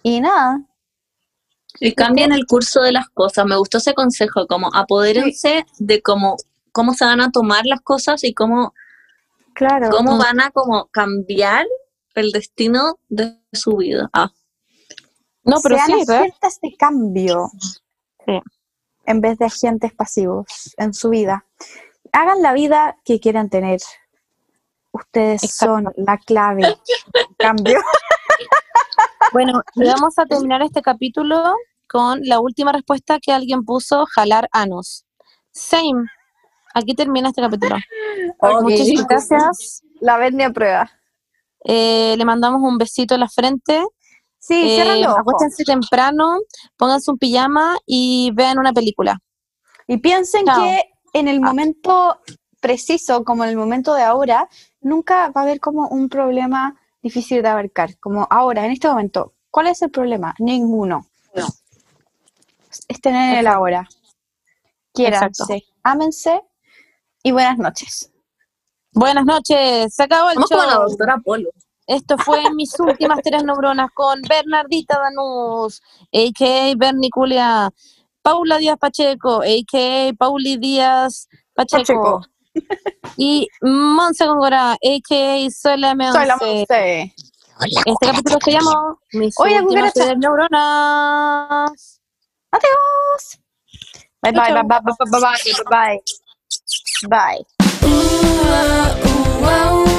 Speaker 3: Y nada,
Speaker 8: Y cambien el curso de las cosas. Me gustó ese consejo, como apodérense de cómo, cómo se van a tomar las cosas y cómo,
Speaker 3: claro.
Speaker 8: cómo van a como cambiar el destino de su vida. Ah,
Speaker 1: No, pero
Speaker 3: sean
Speaker 1: sí, ¿verdad?
Speaker 3: agentes de cambio
Speaker 1: Sí.
Speaker 3: en vez de agentes pasivos en su vida. Hagan la vida que quieran tener. Ustedes son la clave. cambio. <laughs>
Speaker 1: Bueno, <laughs> y vamos a terminar este capítulo con la última respuesta que alguien puso, jalar anos. Same. Aquí termina este capítulo.
Speaker 3: Ok.
Speaker 1: Muchas gracias.
Speaker 3: La ven a prueba.
Speaker 1: Eh, le mandamos un besito en la frente.
Speaker 3: Sí,
Speaker 1: Eh, acuéstense temprano, pónganse un pijama y vean una película.
Speaker 3: Y piensen
Speaker 1: Chao.
Speaker 3: que en el momento preciso, como en el momento de ahora, nunca va a haber como un problema difícil de abarcar. Como ahora, en este momento, ¿cuál es el problema? Ninguno.
Speaker 8: No.
Speaker 3: Estén en el ahora. Quiéranse, ámense y buenas noches.
Speaker 1: Buenas noches, se acabó el
Speaker 8: Somos como la
Speaker 1: show.
Speaker 8: doctora Polo.
Speaker 1: Esto fue mis últimas tres neuronas con Bernardita Danús, a.k.a. Berniculia, Paula Díaz Pacheco, a.k.a. Pauli Díaz Pacheco,
Speaker 3: Pacheco.
Speaker 1: Y Monse Góngora, a.k.a. Solamente.
Speaker 3: Soy la Monse.
Speaker 2: Hola,
Speaker 1: Este capítulo se llamó Mis
Speaker 3: Oye,
Speaker 1: últimas
Speaker 3: cucaracha.
Speaker 1: tres neuronas.
Speaker 3: Adiós. Bye bye, bye bye, bye bye, bye bye. Bye.